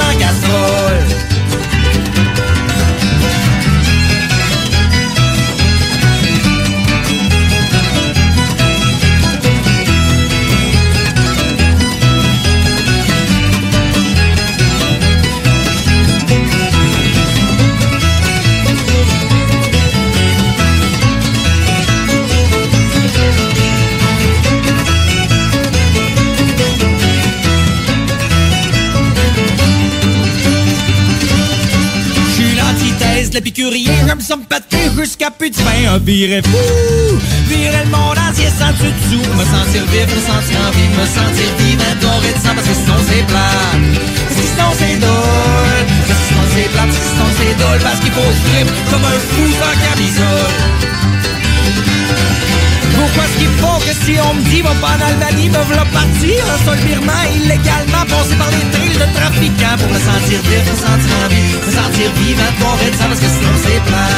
un viré fou, virer le monde entier sans dessus dessous, me sentir vivre, me sentir en vie, me sentir vivant, doré de sang, parce que sinon c'est plat, parce que sinon c'est drôle, parce que sinon c'est plat, parce que sinon c'est drôle, parce qu'il faut se comme un fou sans camisole. Est-ce qu'il faut que si on me dit va pas en Albanie, me v'là partir. En sol birman illégalement passer par les trails de trafiquants pour me sentir vivre, me sentir en vie, me sentir vivant, doré de ça parce que sinon c'est plat,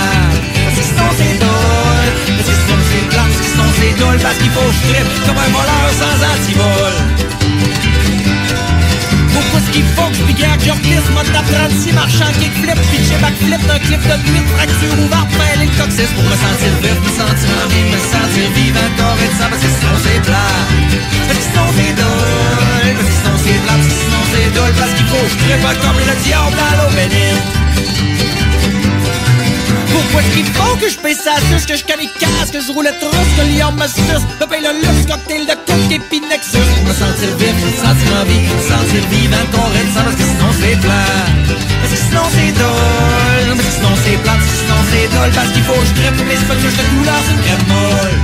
parce que sinon c'est drôle, parce que sinon c'est plat, parce que sinon c'est drôle, parce qu'il faut que je trippe comme un voleur sans antivol. Pourquoi est-ce qu'il faut que je bigarre que je reglisse mode d'apprenti marchand kickflip pitché backflip d'un clip de nuit fracture ouverte mêlée le coccyx pour me sentir vivre, me sentir en vie, me sentir vivant doré de ça parce que sinon c'est plat. Parce que sinon c'est drôle parce que sinon c'est plat parce que sinon c'est drôle parce qu'il faut que je trippe comme le diable dans l'eau bénite. Pourquoi est-ce qu'il faut que je paye ça suce, que je casse, que je roule le trousse, que Lyon me suce, me paye le luxe, cocktail de puis Nexus. Me sentir vif, sentir en vie, me sentir vivant, qu'on reste ça parce que sinon c'est plat. Parce que sinon c'est drôle, parce que sinon c'est plat, parce que sinon c'est drôle, parce qu'il faut que je crève mes spectacles de couleur, c'est une crème molle.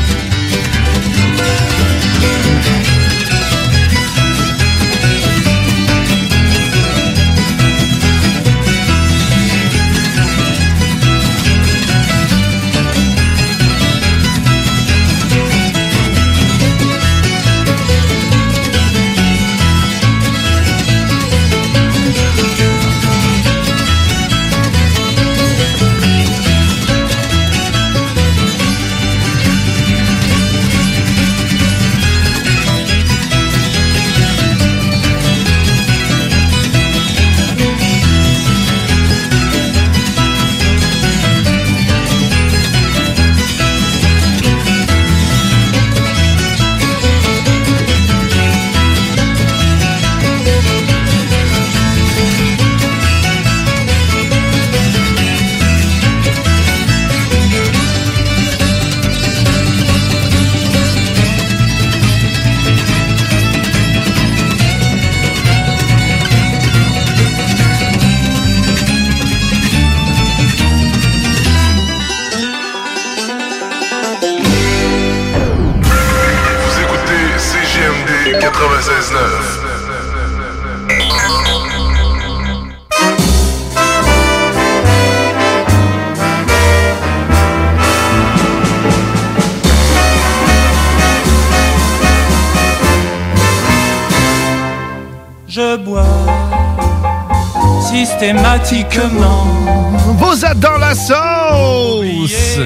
Vous êtes dans la sauce!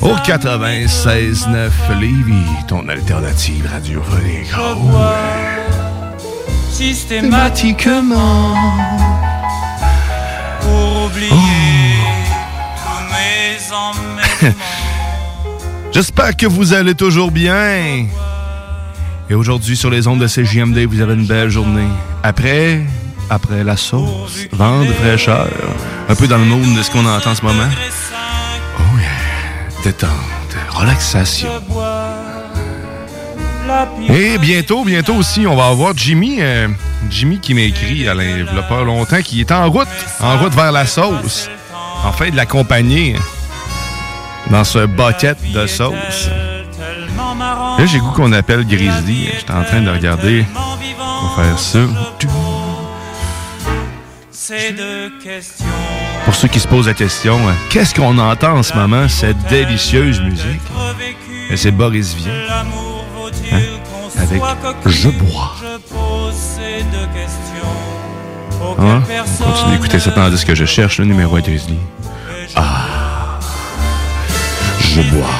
Au 96.9 Lévis, ton alternative radiophonique. Systématiquement pour oublier tous mes. J'espère que vous allez toujours bien. Et aujourd'hui, sur les ondes de CJMD, vous avez une belle journée. Après, après la sauce, vent de fraîcheur, un peu dans le monde de ce qu'on entend en ce moment. Oh yeah, détente, relaxation. Et bientôt, bientôt aussi, on va avoir Jimmy, euh, Jimmy qui m'a écrit à il a pas longtemps, qui est en route, en route vers la sauce. En fait, de l'accompagner dans ce bucket de sauce. Là, j'ai goût qu'on appelle Grizzly. J'étais en train de regarder. On va faire ça. C'est de questions. Pour ceux qui se posent la question, euh, qu'est-ce qu'on entend en ce moment, cette délicieuse musique? C'est Boris Vian. Hein? Avec Je bois. Hein? On continue d'écouter ça tandis que je cherche le numéro à Grizzly. Ah! Je bois.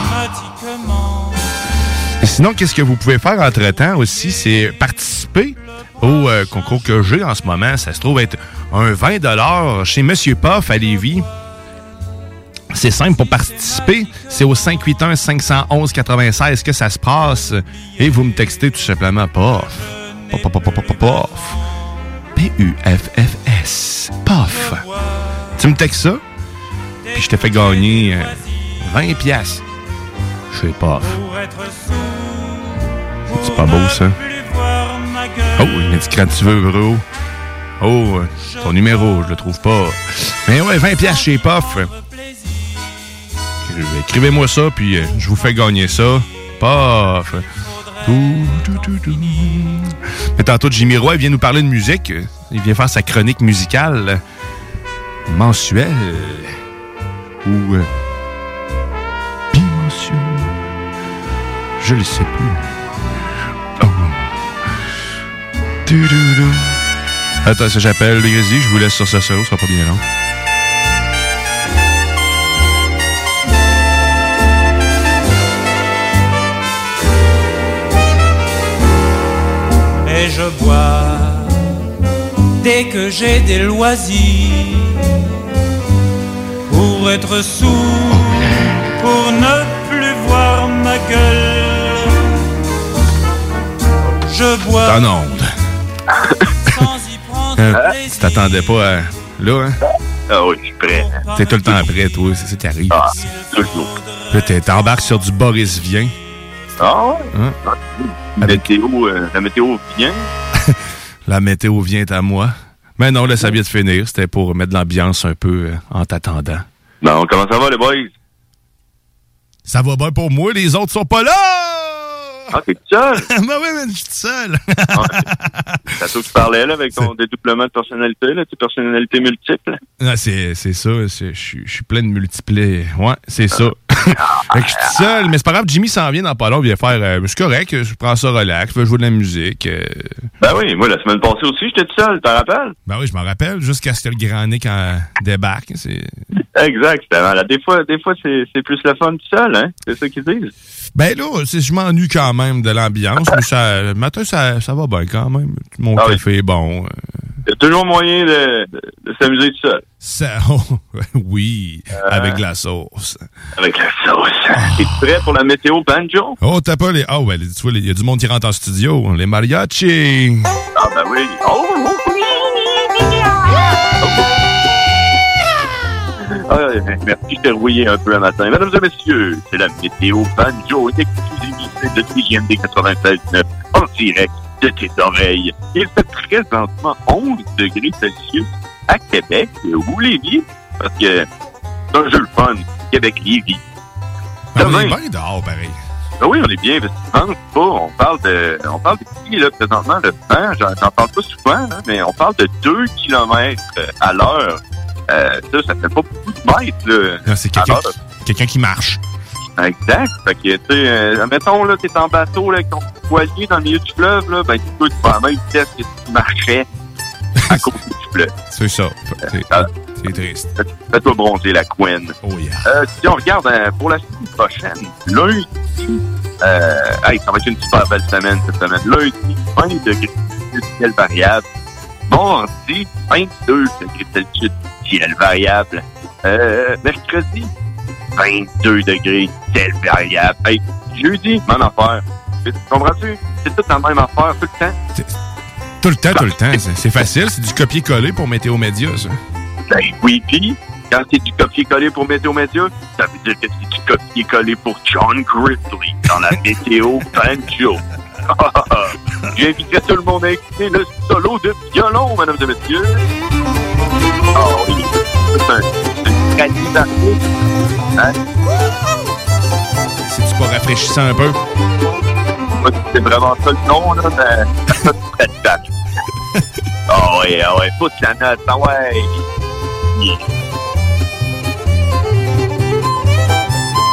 Et sinon, qu'est-ce que vous pouvez faire entre-temps aussi, c'est participer au euh, concours que j'ai en ce moment. Ça se trouve être un 20 chez Monsieur Puff à Lévis. C'est simple pour participer. C'est au 581-511-96 que ça se passe? Et vous me textez tout simplement POF. POF, POF. P-U-F-F-S. POF. Tu me textes ça, puis je te fais gagner euh, 20 pièces chez POF. C'est pas beau, ça? Oh, il m'a dit tu veux, bro. Oh, euh, ton numéro, je le trouve pas. Mais ouais, 20 pièces chez POF. Écrivez-moi ça, puis euh, je vous fais gagner ça. POF. Tout, tout, tout, tout. Mais tantôt, Jimmy Roy vient nous parler de musique. Il vient faire sa chronique musicale mensuelle. Ou... euh, bimensuelle. Je le sais plus. Attends, ça j'appelle le Grizzly, je vous laisse sur ce solo, ce sera pas bien long. Et je bois dès que j'ai des loisirs pour être sourd, pour ne plus voir ma gueule. Je bois T'en onde. Hein, plaisir. tu t'attendais pas à... Là, hein? Ah oui, je suis prêt. T'es tout le temps prêt, toi. C'est ça qui arrive. Ah, toujours. Là, t'embarques sur du Boris Vient. Ah ouais? Hein? La météo, euh, la météo vient. La météo vient à moi. Mais non, là, ça vient de finir. C'était pour mettre l'ambiance un peu euh, en t'attendant. Bon, comment ça va, les boys? Ça va bien pour moi, les autres sont pas là! Ah, t'es tout seul? ben oui, mais je suis tout seul. C'est à toi que tu parlais, là, avec ton dédoublement de personnalité, là, tes personnalités multiples. Ah, c'est c'est ça. c'est- Je suis- plein de multiplés. Ouais, c'est ça. Fait que je suis tout seul, mais c'est pas grave. Jimmy s'en vient dans pas long. Il vient faire. euh, c'est correct, je prends ça relax, je vais jouer de la musique. euh. Ben oui, moi, la semaine passée aussi, j'étais tout seul, t'en rappelles? Ben oui, je m'en rappelle, jusqu'à ce que le grand Nick en débarque. C'est... Exact. Des fois, des fois c'est c'est plus le fun tout seul, hein? C'est ça qu'ils disent. Ben là, c'est- je m'ennuie quand même de l'ambiance, mais ça, le matin, ça, ça va bien quand même. Mon Ah oui. café est bon. euh. Il y a toujours moyen de, de, de s'amuser tout seul. Ça, oh, oui, avec de la sauce. Avec la sauce. T'es prêt pour la météo banjo? Oh, t'as pas les. Oh, ben, tu vois, il y a du monde qui rentre en studio. Les mariachis. Merci, je t'ai rouillé un peu le matin. Mesdames et messieurs, c'est la météo banjo, une exclusivité de CGMD 96.9 en direct de tes oreilles. Il fait présentement 11 degrés Celsius à Québec ou Lévis, parce que c'est un jeu le fun, Québec-Lévis. On Demain, est bien dehors, pareil. ben oui, on est bien, parce que pense pas, on parle de, on parle de là, présentement, le vent, j'en j'en parle pas souvent, là, mais on parle de 2 km à l'heure. Euh, ça, ça fait pas beaucoup de mètres, là. Non, c'est à quelqu'un qui, quelqu'un qui marche. Exact. Fait que, tu sais, euh, mettons, là, t'es en bateau, là, avec ton poilier dans le milieu du fleuve, là, ben, tu peux te faire même vitesse que tu marchais à côté du fleuve. C'est ça. C'est, Ah. c'est triste. Fais-toi bronzer la couenne. Oh yeah. Euh, si on regarde euh, pour la semaine prochaine, lundi, euh, hey, ça va être une super belle semaine cette semaine. Lundi, 20 degrés de ciel variable. Mardi, 22 degrés Celsius, ciel variable. Euh, mercredi, 22 degrés, ciel variable. Hey, jeudi, même affaire. Tu Comprends-tu? C'est toute la même affaire tout le temps. Tout le temps, tout le temps. C'est, c'est facile. C'est du copier-coller pour Météo Média, ça. Ben oui, puis quand c'est du copier-coller pour Météo Média, ça veut dire que c'est du copier-coller pour John Grizzly dans la Météo Banjo. J'inviterai tout le monde à écouter le solo de violon, mesdames et messieurs. Oh oui, c'est un, un. Hein? C'est-tu pas rafraîchissant un peu? C'est vraiment ça le nom, là, mais ça. Ah ouais, ah ouais, pousse la note, ah ouais. Yeah.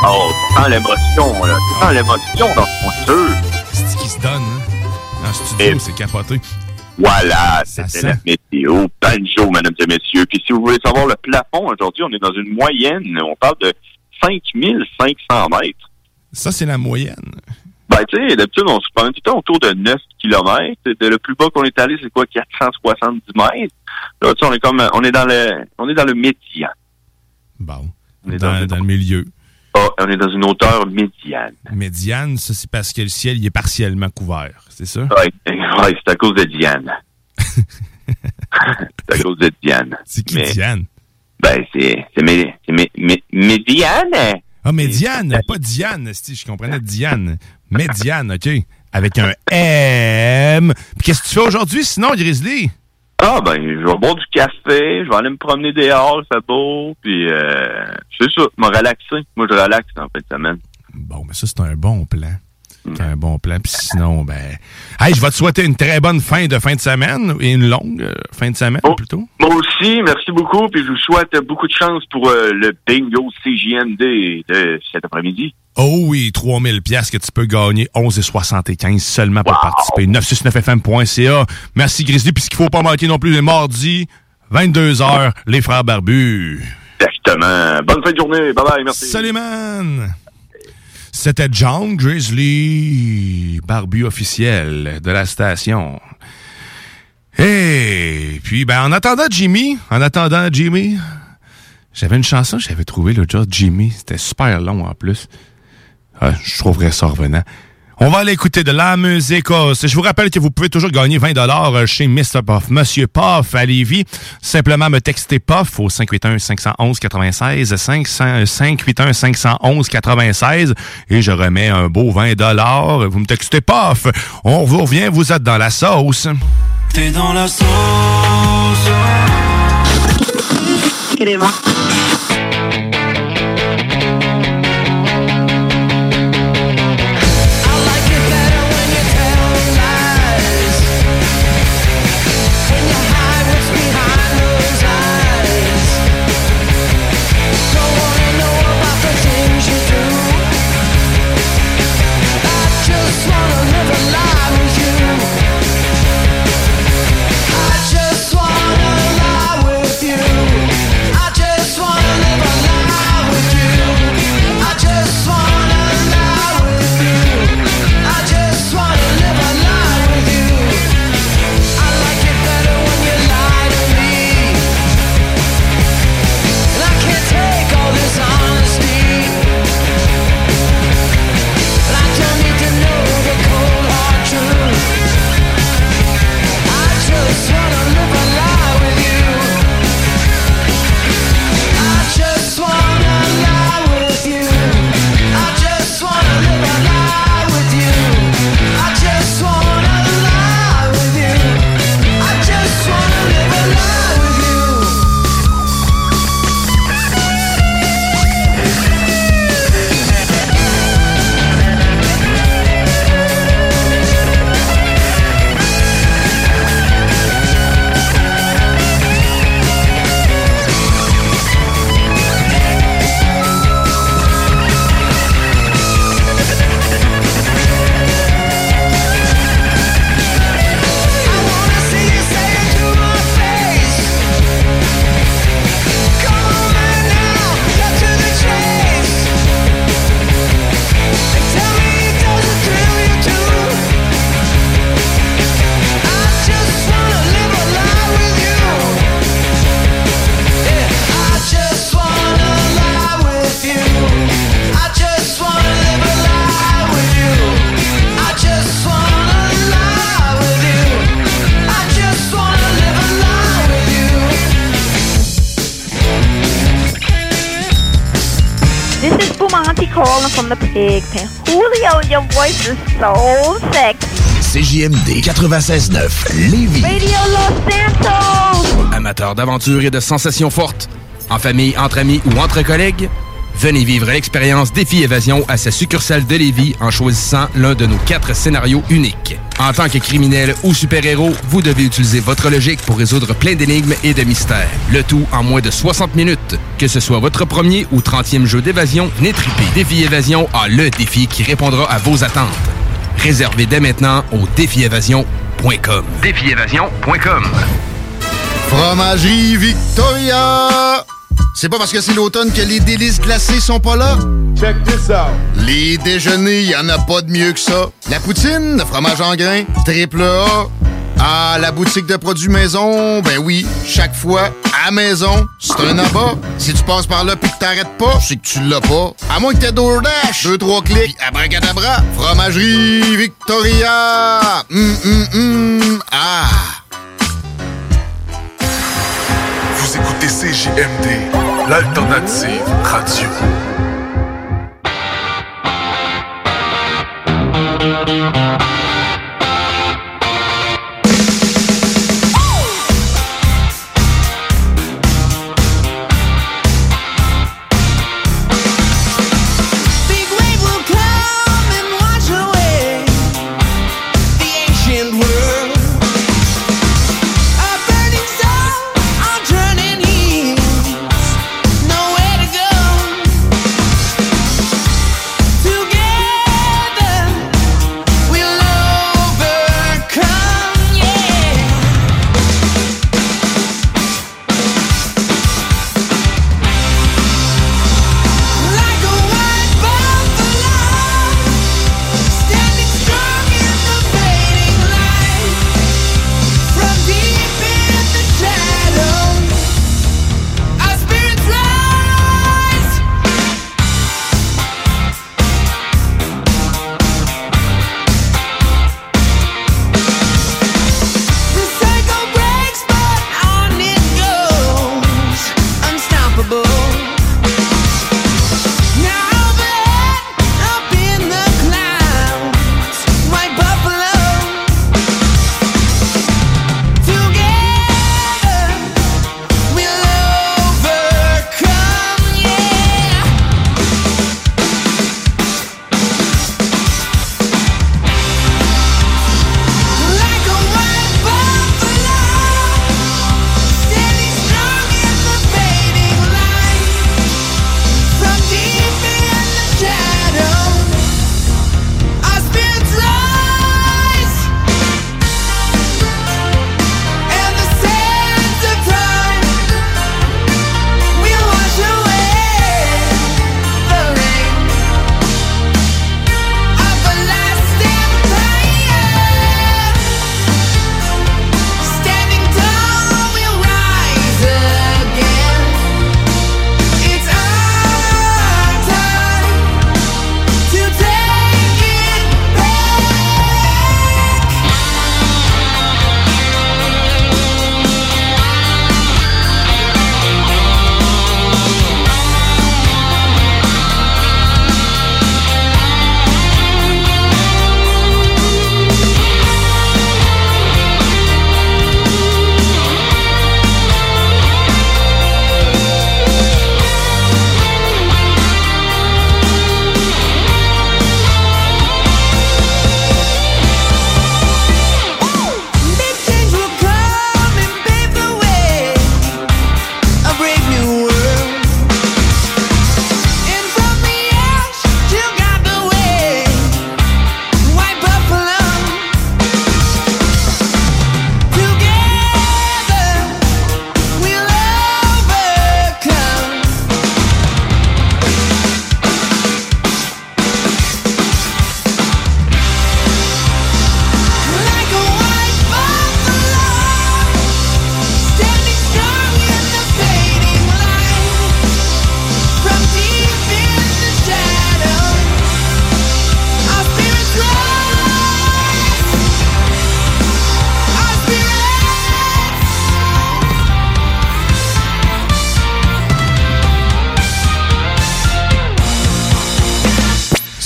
Oh, tu sens l'émotion, là. Tu sens l'émotion dans ton jeu. C'est ce qui se donne, hein? En studio, c'est capoté. Voilà, c'était la météo banjo, mesdames et messieurs. Puis si vous voulez savoir le plafond, aujourd'hui, on est dans une moyenne. On parle de 5500 mètres. Ça, c'est la moyenne. Ben, tu sais, d'habitude, on se promène tout le temps autour de 9 km. le plus bas qu'on est allé, c'est quoi, 470 mètres? Là, tu sais, on est comme, on est dans le, on est dans le médian. Bon. On est Dans, dans le milieu. Ah, on est dans une hauteur médiane. Médiane, ça, c'est parce que le ciel il est partiellement couvert. C'est ça? Ouais, c'est à cause de Diane. c'est à cause de Diane. C'est qui, Mais- Diane? Ben, c'est, c'est mé, mé, mé- Médiane. Ah, Médiane, pas Diane, si je comprenais Diane. Médiane, OK. Avec un M. Puis qu'est-ce que tu fais aujourd'hui, sinon, Grizzly? Ah, ben, je vais boire du café, je vais aller me promener dehors, fait beau, puis euh, c'est ça, me relaxer. Moi, je relaxe en fin de semaine. Bon, mais ça, c'est un bon plan. C'est un bon plan. Puis sinon, ben... Hey, je vais te souhaiter une très bonne fin de fin de semaine et une longue euh, fin de semaine, plutôt. Moi aussi, merci beaucoup, puis je vous souhaite beaucoup de chance pour euh, le bingo CJMD de cet après-midi. Oh oui, 3000 pièces que tu peux gagner, 11,75 seulement pour participer. 969fm.ca. Merci Grizzly. Puis ce qu'il faut pas manquer non plus, les mardis, 22h, les frères barbus. Exactement. Bonne fin de journée. Bye bye, merci. Salut, man! C'était John Grizzly, barbu officiel de la station. Et puis, ben, en attendant Jimmy, en attendant Jimmy, j'avais une chanson que j'avais trouvée l'autre jour, Jimmy. C'était super long en plus. Ah, je trouverais ça revenant. On va aller écouter de la musique. Oh, Je vous rappelle que vous pouvez toujours gagner 20 dollars chez Mr. Puff. Monsieur Puff à Lévis. Simplement me texter Puff au 581-511-96, 581-511-96 et je remets un beau 20 dollars. Vous me textez Puff. On vous revient, vous êtes dans la sauce. T'es dans la sauce. CJMD 96.9 Lévis. Radio Los Santos! Amateurs d'aventure et de sensations fortes, en famille, entre amis ou entre collègues, venez vivre l'expérience Défi Évasion à sa succursale de Lévis en choisissant l'un de nos quatre scénarios uniques. En tant que criminel ou super-héros, vous devez utiliser votre logique pour résoudre plein d'énigmes et de mystères. Le tout en moins de 60 minutes. Que ce soit votre premier ou 30e jeu d'évasion, Nétripé Défi Évasion a le défi qui répondra à vos attentes. Réservez dès maintenant au défiévasion.com. Défiévasion.com. Fromagerie Victoria! C'est pas parce que c'est l'automne que les délices glacées sont pas là? Check this out! Les déjeuners, y en a pas de mieux que ça. La poutine, le fromage en grains, triple A. Ah, la boutique de produits maison, ben oui, chaque fois, à maison, c'est un abat. Si tu passes par là pis que t'arrêtes pas, c'est que tu l'as pas. À moins que t'aies DoorDash, deux, trois clics, abracadabra, fromagerie Victoria! Hum, hum, hum, ah! Vous écoutez CJMD, l'alternative radio.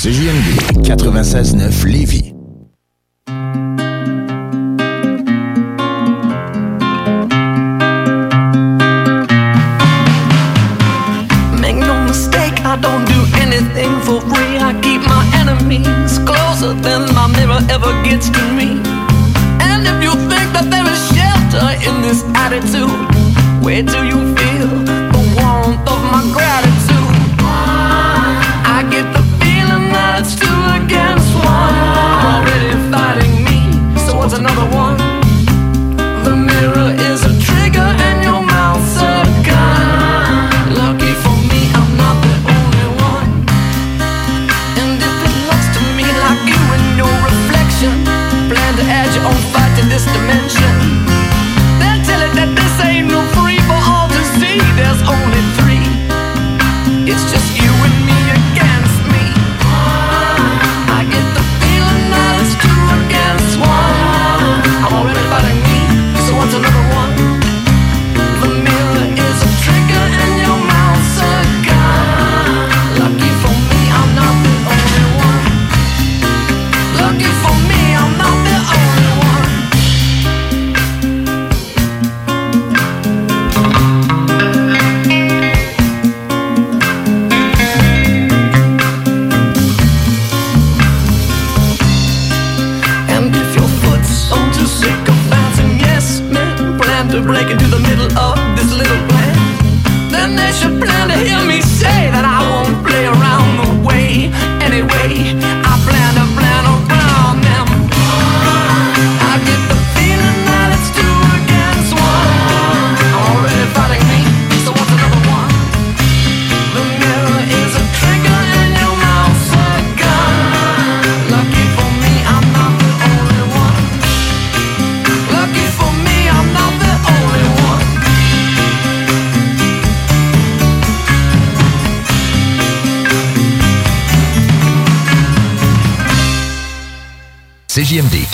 CJMD 96.9 Lévis. Make no mistake, I don't do anything for free. I keep my enemies closer than my mirror ever gets to me.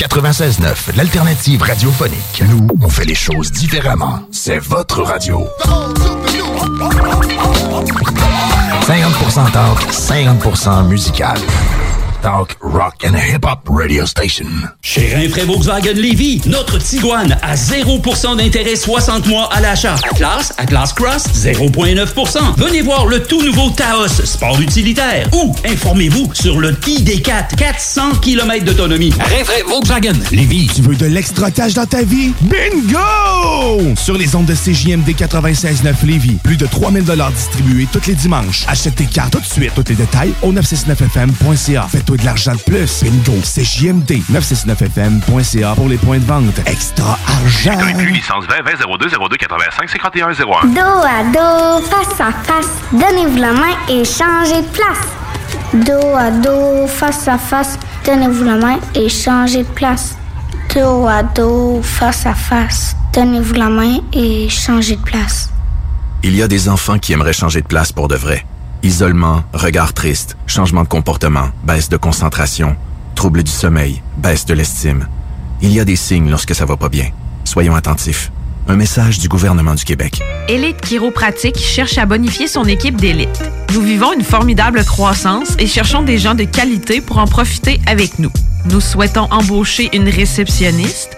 96.9, l'alternative radiophonique. Nous, on fait les choses différemment. C'est votre radio. 50% talk, 50% musical. Talk, rock and hip-hop radio station. Chez Rinfraie Volkswagen Lévy, notre Tiguan à 0% d'intérêt 60 mois à l'achat. Atlas, Atlas Cross, 0,9%. Venez voir le tout nouveau Taos, sport utilitaire. Ou informez-vous sur le ID4, 400 km d'autonomie. Rinfraie Volkswagen Lévy. Tu veux de l'extra cash dans ta vie? Bingo! Sur les ondes de CJMD 96.9 Lévis, plus de 3000 distribués tous les dimanches. Achète tes cartes tout de suite. Tous les détails au 969fm.ca. Fais-toi de l'argent plus. Bingo! CJMD 969fm.ca pour les points de vente. Extra argent! licence 20 20 02 02 85 51 01. Dos à dos, face à face, donnez-vous la main et changez de place. Dos à dos, face à face, donnez-vous la main et changez de place. Dos à dos, face à face, donnez-vous la main et changez de place. Il y a des enfants qui aimeraient changer de place pour de vrai. Isolement, regard triste, changement de comportement, baisse de concentration, trouble du sommeil, baisse de l'estime. Il y a des signes lorsque ça va pas bien. Soyons attentifs. Un message du gouvernement du Québec. Élite Chiropratique cherche à bonifier son équipe d'élite. Nous vivons une formidable croissance et cherchons des gens de qualité pour en profiter avec nous. Nous souhaitons embaucher une réceptionniste,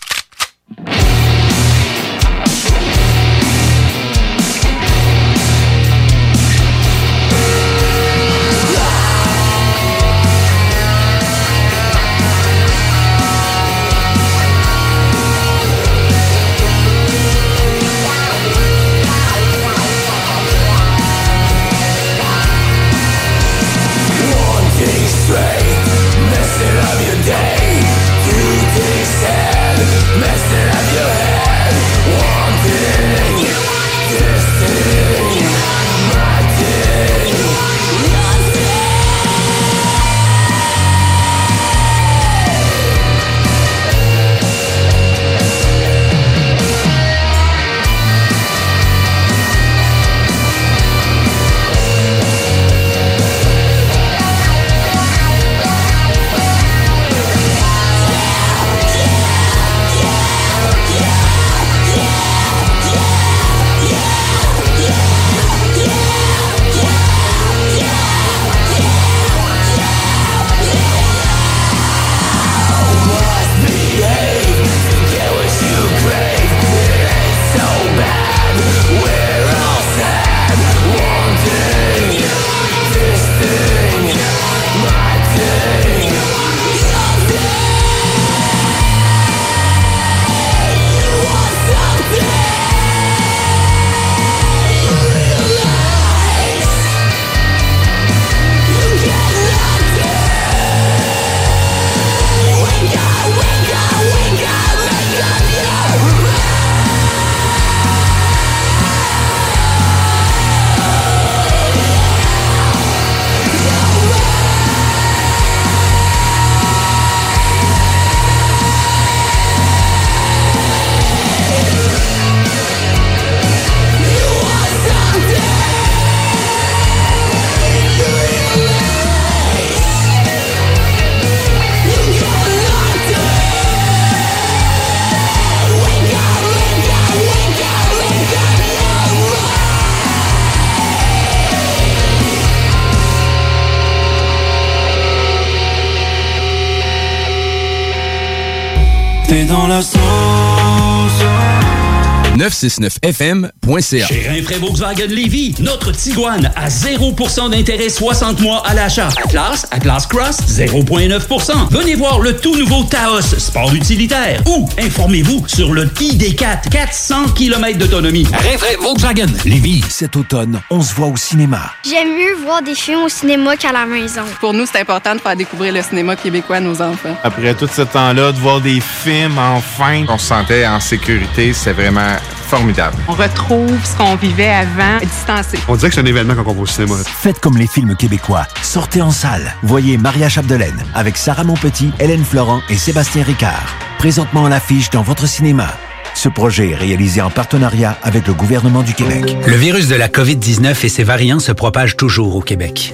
969fm.ca Chez Rinfraie Volkswagen Lévy, notre Tiguan à 0% d'intérêt 60 mois à l'achat. Atlas, Atlas Cross, 0,9%. Venez voir le tout nouveau Taos, sport utilitaire. Ou informez-vous sur le ID4, 400 km d'autonomie. Rinfraie Volkswagen Lévy. Cet automne, on se voit au cinéma. J'aime mieux voir des films au cinéma qu'à la maison. Pour nous, c'est important de faire découvrir le cinéma québécois à nos enfants. Après tout ce temps-là, de voir des films, enfin, on se sentait en sécurité, c'est vraiment formidable. On retrouve ce qu'on vivait avant, distancé. On dirait que c'est un événement quand on va au cinéma. Faites comme les films québécois. Sortez en salle. Voyez Maria Chapdelaine avec Sarah Monpetit, Hélène Florent et Sébastien Ricard. Présentement à l'affiche dans votre cinéma. Ce projet est réalisé en partenariat avec le gouvernement du Québec. Le virus de la COVID-19 et ses variants se propagent toujours au Québec.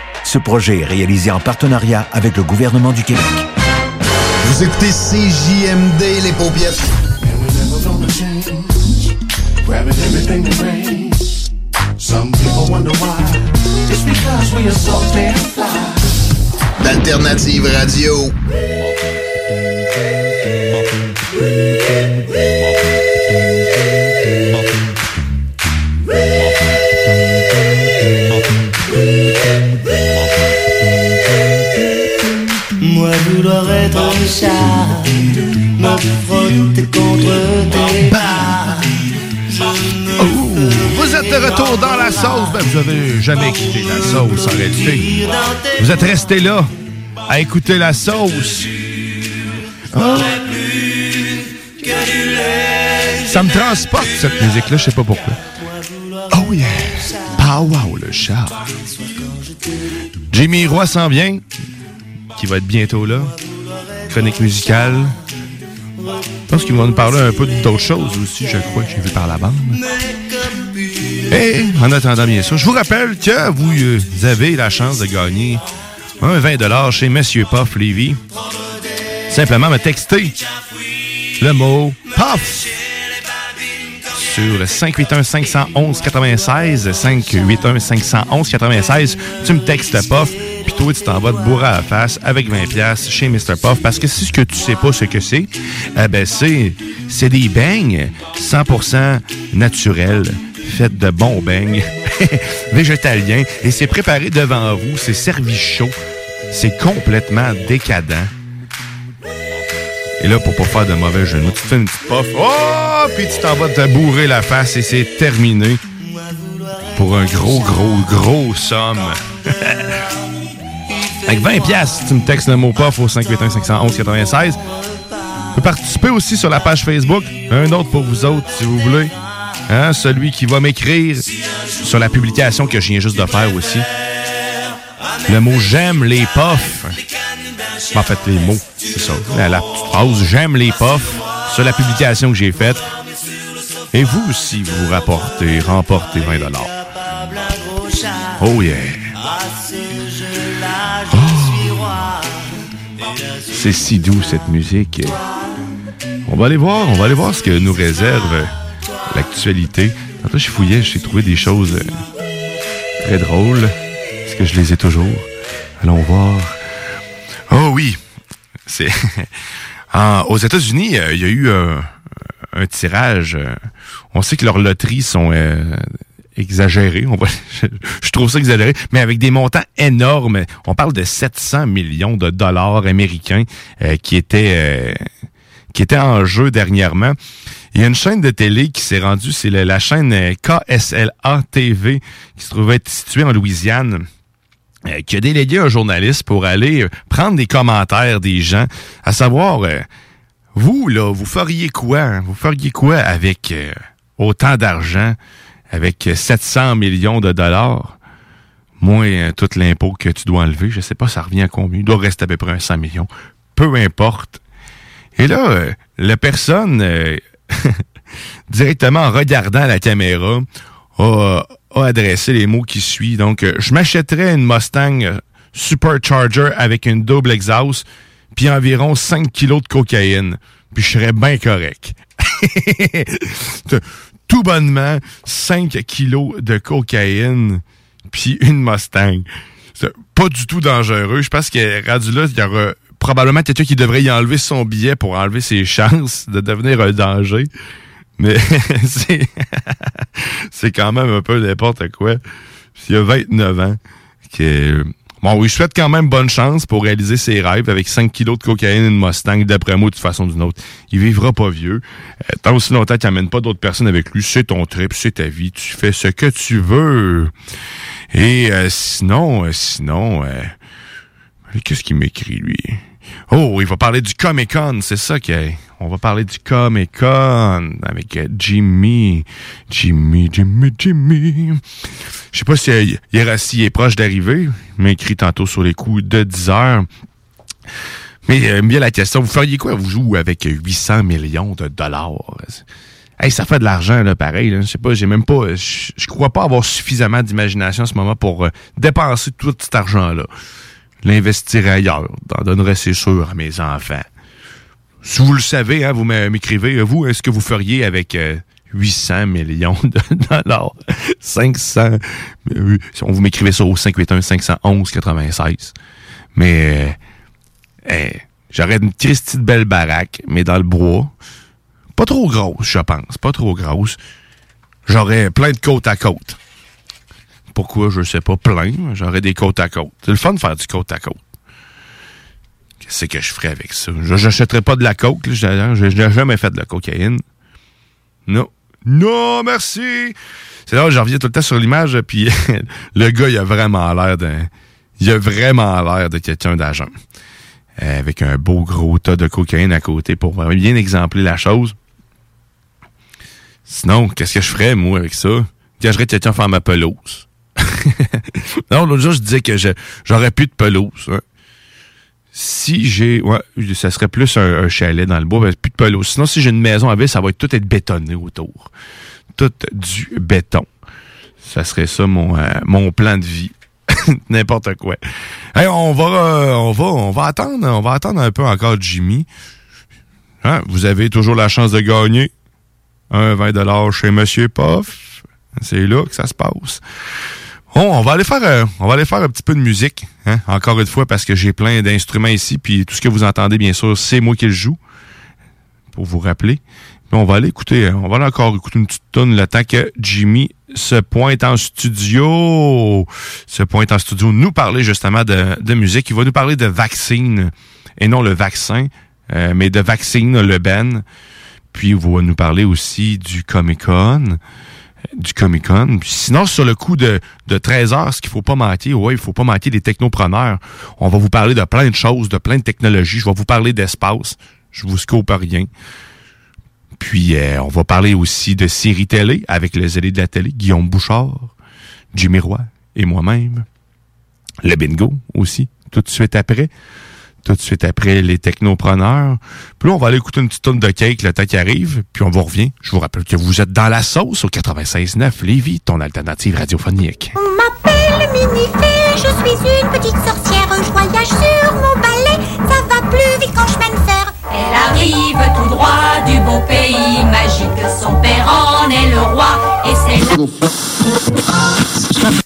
Ce projet est réalisé en partenariat avec le gouvernement du Québec. Vous écoutez CJMD, les paupiètes. Grabbing everything Oh, vous êtes de retour dans la sauce. Ben, vous avez jamais quitté la sauce en réalité. Vous êtes resté là à écouter la sauce. Ah. Ça me transporte cette musique-là, je sais pas pourquoi. Oh yeah! Ah wow, le chat. Jimmy Roy s'en vient, qui va être bientôt là. Chronique musicale. Je pense qu'il va nous parler un peu d'autres choses aussi, je crois, que j'ai vu par la bande. Et en attendant, bien sûr, je vous rappelle que vous euh, avez la chance de gagner un 20 chez Monsieur Puff Lévy. Simplement me texter le mot PUFF sur le 581 511 96 581 511 96 tu me textes Puff puis toi tu t'en vas te bourrer à la face avec 20 pièces chez Mr Puff parce que si ce que tu sais pas ce que c'est eh ben c'est c'est des beignes 100% naturels faites de bons beignes végétaliens et c'est préparé devant vous c'est servi chaud c'est complètement décadent et là, pour pas faire de mauvais genoux, tu te fais une petite puff. Oh! Puis tu t'en vas te bourrer la face et c'est terminé. Pour un gros, gros, gros somme. Avec 20 pièces, tu me textes le mot puff au 581 511 96. Tu peux participer aussi sur la page Facebook. Un autre pour vous autres, si vous voulez. Hein? Celui qui va m'écrire sur la publication que je viens juste de faire aussi. Le mot j'aime les puffs. En fait, les mots, c'est ça. La, la petite phrase j'aime les puffs sur la publication que j'ai faite. Et vous aussi, vous rapportez, remportez 20 Oh yeah. C'est si doux cette musique. On va aller voir, on va aller voir ce que nous réserve l'actualité. Tantôt, je fouillais, j'ai trouvé des choses euh, très drôles. Est-ce que je les ai toujours? Allons voir. Oh oui, c'est aux États-Unis, euh, il y a eu un tirage. on sait que leurs loteries sont euh, exagérées. On va, je, trouve ça exagéré, mais avec des montants énormes. On parle de 700 millions de dollars américains euh, qui étaient euh, qui étaient en jeu dernièrement. Il y a une chaîne de télé qui s'est rendue, c'est la chaîne euh, KSLA TV qui se trouvait située en Louisiane qui a délégué un journaliste pour aller prendre des commentaires des gens, à savoir, vous, là, vous feriez quoi? hein? Vous feriez quoi avec autant d'argent, avec euh, 700 millions de dollars, moins euh, tout l'impôt que tu dois enlever? Je sais pas, ça revient à combien? Il doit rester à peu près un 100 millions. Peu importe. Et là, euh, la personne, euh, directement en regardant la caméra, a, a adressé les mots qui suivent. Donc, euh, je m'achèterais une Mustang Supercharger avec une double exhaust, puis environ 5 kilos de cocaïne. Puis je serais bien correct. Tout bonnement, 5 kilos de cocaïne, puis une Mustang. C'est pas du tout dangereux. Je pense que rendu il y aura probablement quelqu'un qui devrait y enlever son billet pour enlever ses chances de devenir un danger. Mais c'est c'est quand même un peu n'importe quoi. Il y a 29 ans. Que, bon, oui, je souhaite quand même bonne chance pour réaliser ses rêves avec 5 kilos de cocaïne et une Mustang, d'après moi, de toute façon ou d'une autre. Il vivra pas vieux. Euh, tant aussi longtemps qu'il n'amène pas d'autres personnes avec lui, c'est ton trip, c'est ta vie, tu fais ce que tu veux. Et euh, sinon, euh, sinon, euh, qu'est-ce qu'il m'écrit, lui? Oh, il va parler du Comic Con, c'est ça qu'il On va parler du Comic Con avec euh, Jimmy. Jimmy, Jimmy, Jimmy. Je sais pas si euh, est, s'il est proche d'arriver. Il m'a écrit tantôt sur les coups de 10 heures. Mais euh, bien la question, vous feriez quoi, vous jouez avec 800 millions de dollars? Hey, ça fait de l'argent, là, pareil. Je sais pas, j'ai même pas. Je crois pas avoir suffisamment d'imagination en ce moment pour euh, dépenser tout cet argent-là. L'investir ailleurs. D'en donnerais, c'est sûr, à mes enfants. Si vous le savez, hein, vous m'écrivez, euh, vous, est-ce que vous feriez avec euh, 800 millions de dollars? 500. euh, On vous m'écrivez ça au 581 511 96. Mais euh, euh, j'aurais une triste belle baraque, mais dans le bois. Pas trop grosse, je pense. Pas trop grosse. J'aurais plein de côte à côte. Pourquoi, je sais pas, plein. J'aurais des côtes à côte. C'est le fun de faire du côte à côte. Qu'est-ce que je ferais avec ça? Je n'achèterais pas de la coke. Je n'ai jamais fait de la cocaïne. Non. Non, merci. C'est là où je reviens tout le temps sur l'image, puis le gars, il a vraiment l'air d'un... Il a vraiment l'air de quelqu'un d'agent. Euh, avec un beau gros tas de cocaïne à côté pour bien exempler la chose. Sinon, qu'est-ce que je ferais, moi, avec ça? Gagerais quelqu'un faire ma pelouse. non, l'autre jour, je disais que j'aurais plus de pelouse. hein. Si j'ai... Ouais, ça serait plus un, chalet dans le bois, mais plus de pelouse. Sinon, si j'ai une maison à ville, ça va être tout être bétonné autour. Tout du béton. Ça serait ça mon, euh, mon plan de vie. N'importe quoi. Hey, on va, euh, on va, on va attendre, on va attendre un peu encore Jimmy. Hein, Vous avez toujours la chance de gagner un 20 chez Monsieur Poff. C'est là que ça se passe. Bon, on va aller faire, euh, on va aller faire un petit peu de musique, hein, encore une fois parce que j'ai plein d'instruments ici, puis tout ce que vous entendez, bien sûr, c'est moi qui le joue, pour vous rappeler. Puis on va aller écouter, on va aller encore écouter une petite tonne le temps que Jimmy se pointe en studio, se pointe en studio, nous parler justement de, musique. Il va nous parler de vaccine et non le vaccin, euh, mais de vaccine, le Ben. Puis il va nous parler aussi du Comic Con du Comic Con. Sinon, sur le coup de, de 13 heures, ce qu'il faut pas manquer, ouais, il faut pas manquer des technopreneurs. On va vous parler de plein de choses, de plein de technologies. Je vais vous parler d'espace. Je vous scope rien. Puis, euh, on va parler aussi de séries télé avec les zélé de la télé, Guillaume Bouchard, Jimmy Roy et moi-même. Le bingo aussi, tout de suite après. Tout de suite après les technopreneurs. Puis là, on va aller écouter une petite tonne de cake le temps qui arrive, puis on vous revient. Je vous rappelle que vous êtes dans la sauce au 96.9 Lévis, ton alternative radiophonique. On m'appelle Minifée, je suis une petite sorcière. Je voyage sur mon balai, ça va plus vite quand je m'enfer. Elle arrive tout droit du beau pays magique. Son père en est le roi et c'est la...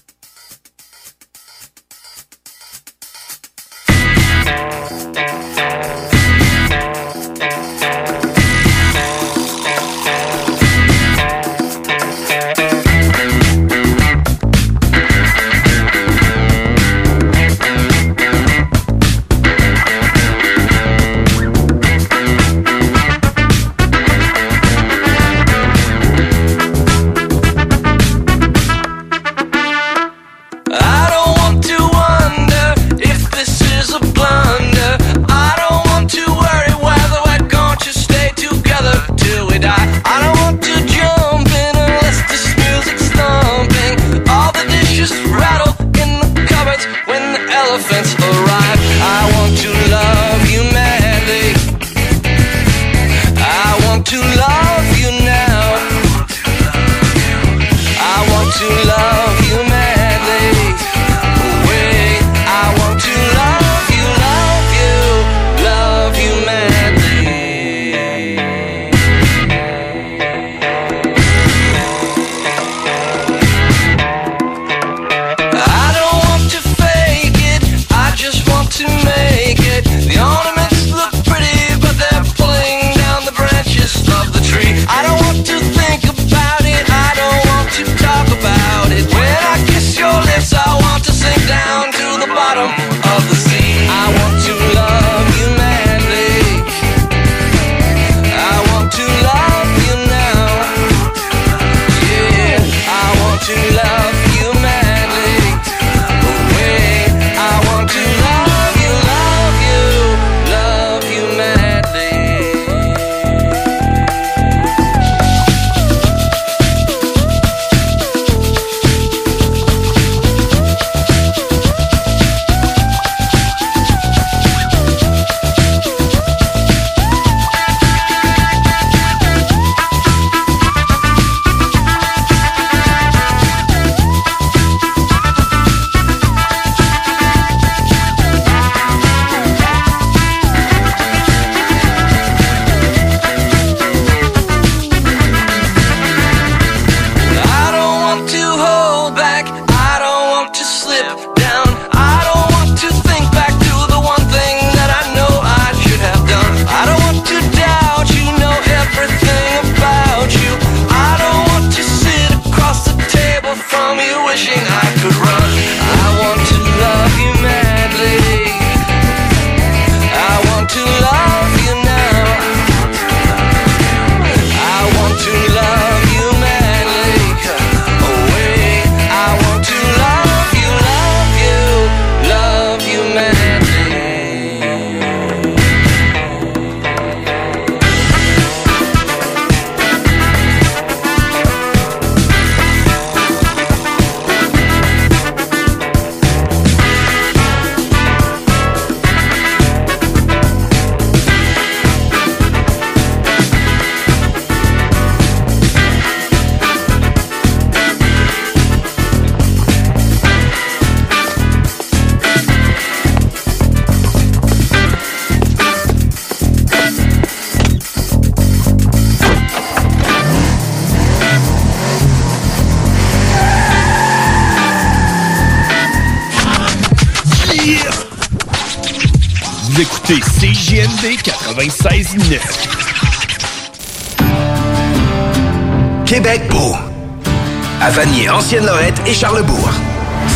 Ancienne-Lorette et Charlebourg.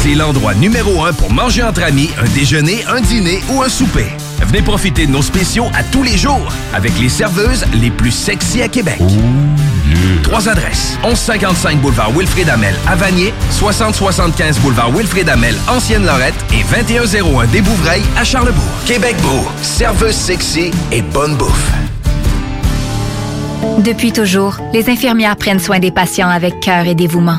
C'est l'endroit numéro un pour manger entre amis, un déjeuner, un dîner ou un souper. Venez profiter de nos spéciaux à tous les jours avec les serveuses les plus sexy à Québec. Trois adresses. 1155 boulevard Wilfrid Amel à Vanier, 6075 boulevard Wilfrid Amel, Ancienne-Lorette et 2101 des Bouvrailles à Charlebourg. Québec beau. Serveuse sexy et bonne bouffe. Depuis toujours, les infirmières prennent soin des patients avec cœur et dévouement.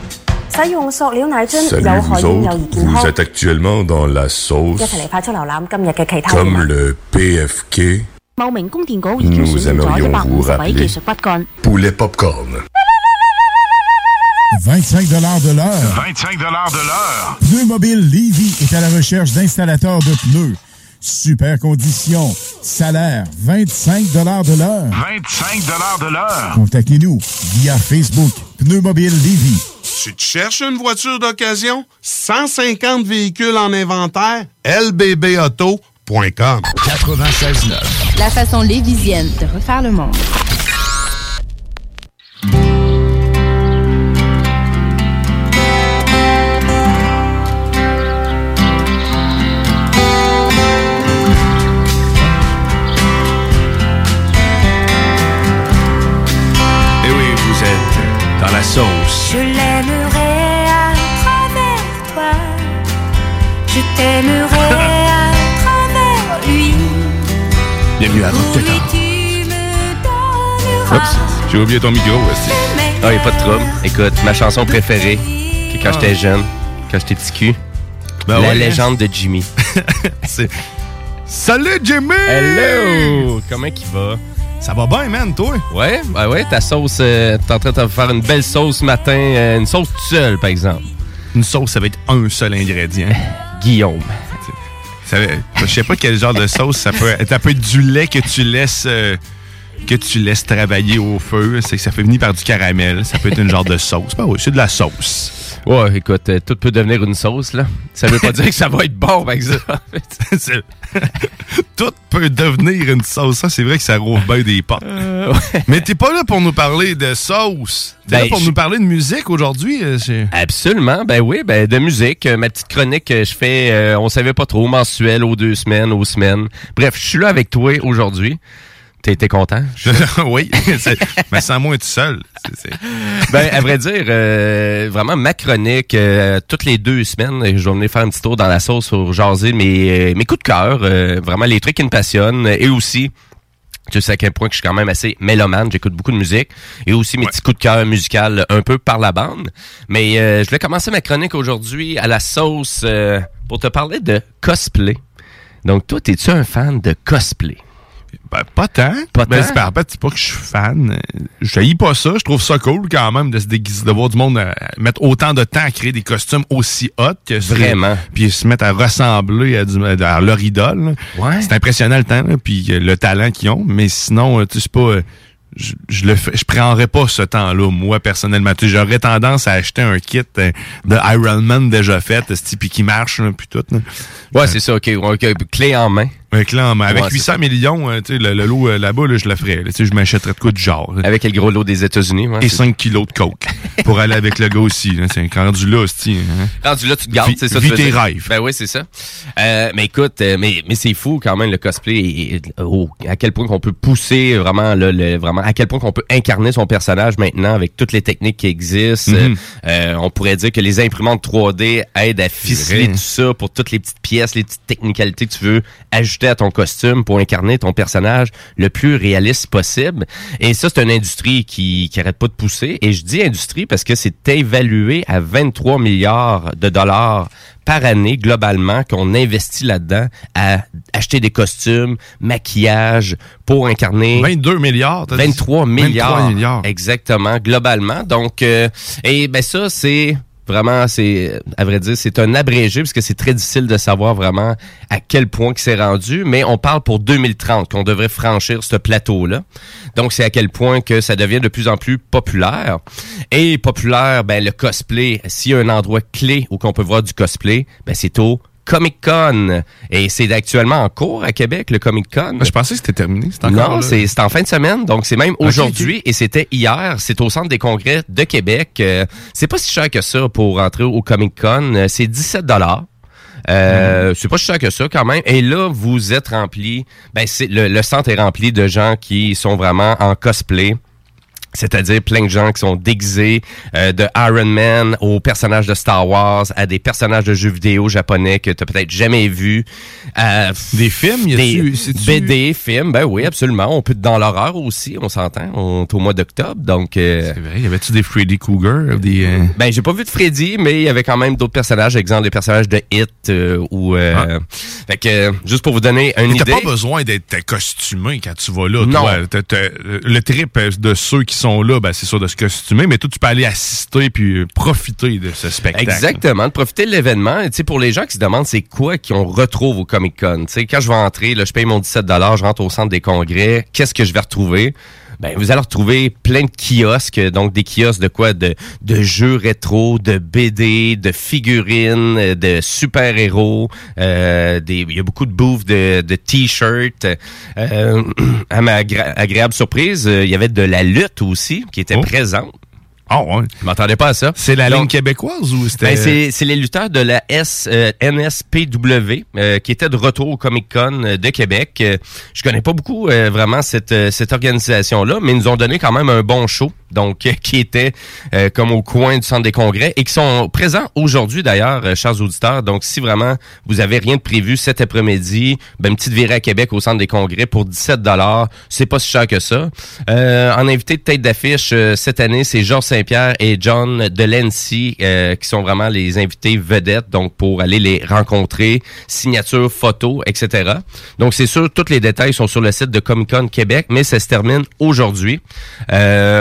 使用塑料奶樽 Salut 有害 vous 险有 autres, 益健 vous 康。 êtes actuellement dans la 一 sauce 齐嚟快速浏览今日嘅其他 comme le PFK 茂名供电局已经 Nous 选用咗 aimerions 一百 vous 五十位 rappeler 技术骨干。 poulet popcorn. 25 de l'heure. 25 de l'heure. Pneu Mobile Levy est à la recherche d'installateurs de pneus. Super conditions. Salaire 25 de l'heure. 25 de l'heure. Contactez-nous via Facebook Pneu Mobile si tu cherches une voiture d'occasion, 150 véhicules en inventaire, lbbauto.com. 96.9. La façon lévisienne de refaire le monde. Et oui, vous êtes dans la sauce. Je t'aimerai à travers lui. Bienvenue à Rock. Oups, j'ai oublié ton micro aussi. Ah, y a pas de trouble. Écoute, ma chanson préférée, que quand j'étais jeune, quand j'étais petit cul, Ben La ouais, légende de Jimmy. C'est... Salut Jimmy! Hello! Comment il va? Ça va bien, man, toi? Ouais, ouais, ouais, ta sauce, euh, t'es en train de te faire une belle sauce ce matin, euh, une sauce toute seule, par exemple. Une sauce, ça va être un seul ingrédient. Guillaume. Ça je sais pas quel genre de sauce ça peut être. Ça peut être du lait que tu laisses euh, que tu laisses travailler au feu. Ça fait venir par du caramel. Ça peut être une genre de sauce. Ben oui, c'est de la sauce. Ouais, écoute, euh, tout peut devenir une sauce, là. Ça veut pas dire que ça va être bon, par exemple. Tout peut devenir une sauce. Ça, c'est vrai que ça rouvre bien des portes. Mais t'es pas là pour nous parler de sauce. T'es là Ben, pour je- nous parler de musique aujourd'hui. euh, Absolument, ben oui, ben de musique. Euh, ma petite chronique que je fais, euh, on savait pas trop, mensuelle, aux deux semaines, aux semaines. Bref, je suis là avec toi aujourd'hui. T'es t'es content? oui, mais sans moi, tu seul. C'est- c'est- Ben, à vrai dire, euh, vraiment, ma chronique, euh, toutes les deux semaines, je vais venir faire un petit tour dans la sauce pour jaser mes, euh, mes coups de cœur, euh, vraiment les trucs qui me passionnent, et aussi, tu sais à quel point que je suis quand même assez mélomane, j'écoute beaucoup de musique, et aussi mes petits coups de cœur musical un peu par la bande. Mais euh, je vais commencer ma chronique aujourd'hui à la sauce euh, pour te parler de cosplay. Donc, toi, es-tu un fan de cosplay? Ben, pas tant. Pas Ben, tant? c'est pas- en fait, c'est pas que je suis fan. Je haïs pas ça. Je trouve ça cool quand même de se déguiser, de voir du monde euh, mettre autant de temps à créer des costumes aussi hot que ça. Vraiment. Puis se mettre à ressembler à, du- à leur idole. là. C'est impressionnant le temps, là, puis euh, le talent qu'ils ont. Mais sinon, euh, tu sais, c'est pas. je, je le fais, je prendrais pas ce temps-là, moi, personnellement. Tu sais, J'aurais tendance à acheter un kit de Iron Man déjà fait, puis qui marche, là, puis tout. là. Ouais, c'est ça, ok. ok, Clé en main. Clan, mais avec Ouais, c'est 800 millions, euh, tu sais, le, le lot euh, là-bas, là, je le ferais. là. Tu sais, je m'achèterais de quoi du genre. là. Avec le gros lot des États-Unis. ouais, Et c'est- 5 kilos de coke pour aller avec le gars aussi. C'est rendu là, c'est hein. Rendu là, tu te gardes, c'est ça. vis tu tes rêves. Ben oui, c'est ça. Euh, mais écoute, euh, mais, mais c'est fou quand même le cosplay. et- et- oh, à quel point qu'on peut pousser vraiment, là, le, vraiment, à quel point qu'on peut incarner son personnage maintenant avec toutes les techniques qui existent. Mhm. Euh, on pourrait dire que les imprimantes 3D aident à ficeler tout ça pour toutes les petites pièces, les petites technicalités que tu veux ajouter à ton costume pour incarner ton personnage le plus réaliste possible. Et ça, c'est une industrie qui, qui arrête pas de pousser. Et je dis industrie parce que c'est évalué à 23 milliards de dollars par année globalement qu'on investit là-dedans à acheter des costumes, maquillage pour incarner 22 milliards. t'as dit? 23 milliards. 23 milliards. Exactement, globalement. Donc, euh, et ben ça, c'est vraiment, c'est à vrai dire, c'est un abrégé parce que c'est très difficile de savoir vraiment à quel point que c'est rendu. Mais on parle pour 2030 qu'on devrait franchir ce plateau-là. Donc, c'est à quel point que ça devient de plus en plus populaire. Et populaire, ben le cosplay. S'il y a un endroit clé où qu'on peut voir du cosplay, ben c'est au Comic Con. Et c'est actuellement en cours à Québec, le Comic Con. Je pensais que c'était terminé. Encore Non, c'est en fin de semaine, donc c'est même aujourd'hui et c'était hier. C'est au Centre des congrès de Québec. Euh, c'est pas si cher que ça pour entrer au Comic Con. Euh, C'est 17 dollars. Euh, C'est pas si cher que ça quand même. Et là, vous êtes rempli. Ben, c'est le, le centre est rempli de gens qui sont vraiment en cosplay. C'est-à-dire plein de gens qui sont déguisés euh, de Iron Man aux personnages de Star Wars, à des personnages de jeux vidéo japonais que tu peut-être jamais vus. des films, y a-tu- des BD, films, ben oui, absolument. On peut dans l'horreur aussi, on s'entend. On est au mois d'octobre, donc... euh, C'est vrai, y avait-tu des Freddy Cougar? Des, euh, ben, j'ai pas vu de Freddy, mais il y avait quand même d'autres personnages, exemple des personnages de Hit euh, ou... euh, Fait que, euh, juste pour vous donner une Mais t'as idée... pas besoin d'être costumé quand tu vas là. Non. toi. T'as- t'as- le trip de ceux qui sont là, ben, c'est sûr de se costumer, mais toi, tu peux aller assister puis euh, profiter de ce spectacle. Exactement, de profiter de l'événement. Pour les gens qui se demandent c'est quoi qu'on retrouve au Comic Con. Quand je vais entrer, je paye mon 17 je rentre au centre des congrès. Qu'est-ce que je vais retrouver? Ben, vous allez retrouver plein de kiosques, donc des kiosques de quoi? De, de jeux rétro, de BD, de figurines, de super-héros. Euh, des- Il y a beaucoup de bouffes de, de t-shirts. Euh, à ma agréable surprise, euh, il y avait de la lutte aussi qui était présente. Ah ouais. Je m'attendais pas à ça. C'est la Donc, ligne québécoise ou c'était... ben, c'est, les lutteurs de la S, euh, NSPW euh, qui étaient de retour au Comic Con euh, de Québec. Euh, je connais pas beaucoup euh, vraiment cette, cette organisation-là, mais ils nous ont donné quand même un bon show. Donc qui étaient euh, comme au coin du centre des congrès et qui sont présents aujourd'hui d'ailleurs, euh, chers auditeurs. Donc si vraiment vous avez rien de prévu cet après-midi, ben, une petite virée à Québec au centre des congrès pour 17 dollars, c'est pas si cher que ça. Euh, en invité de tête d'affiche euh, cette année, c'est Georges Saint-Pierre et John Delancey euh, qui sont vraiment les invités vedettes, donc pour aller les rencontrer, signature, photos, etc. Donc c'est sûr, tous les détails sont sur le site de Comic Con Québec, mais ça se termine aujourd'hui.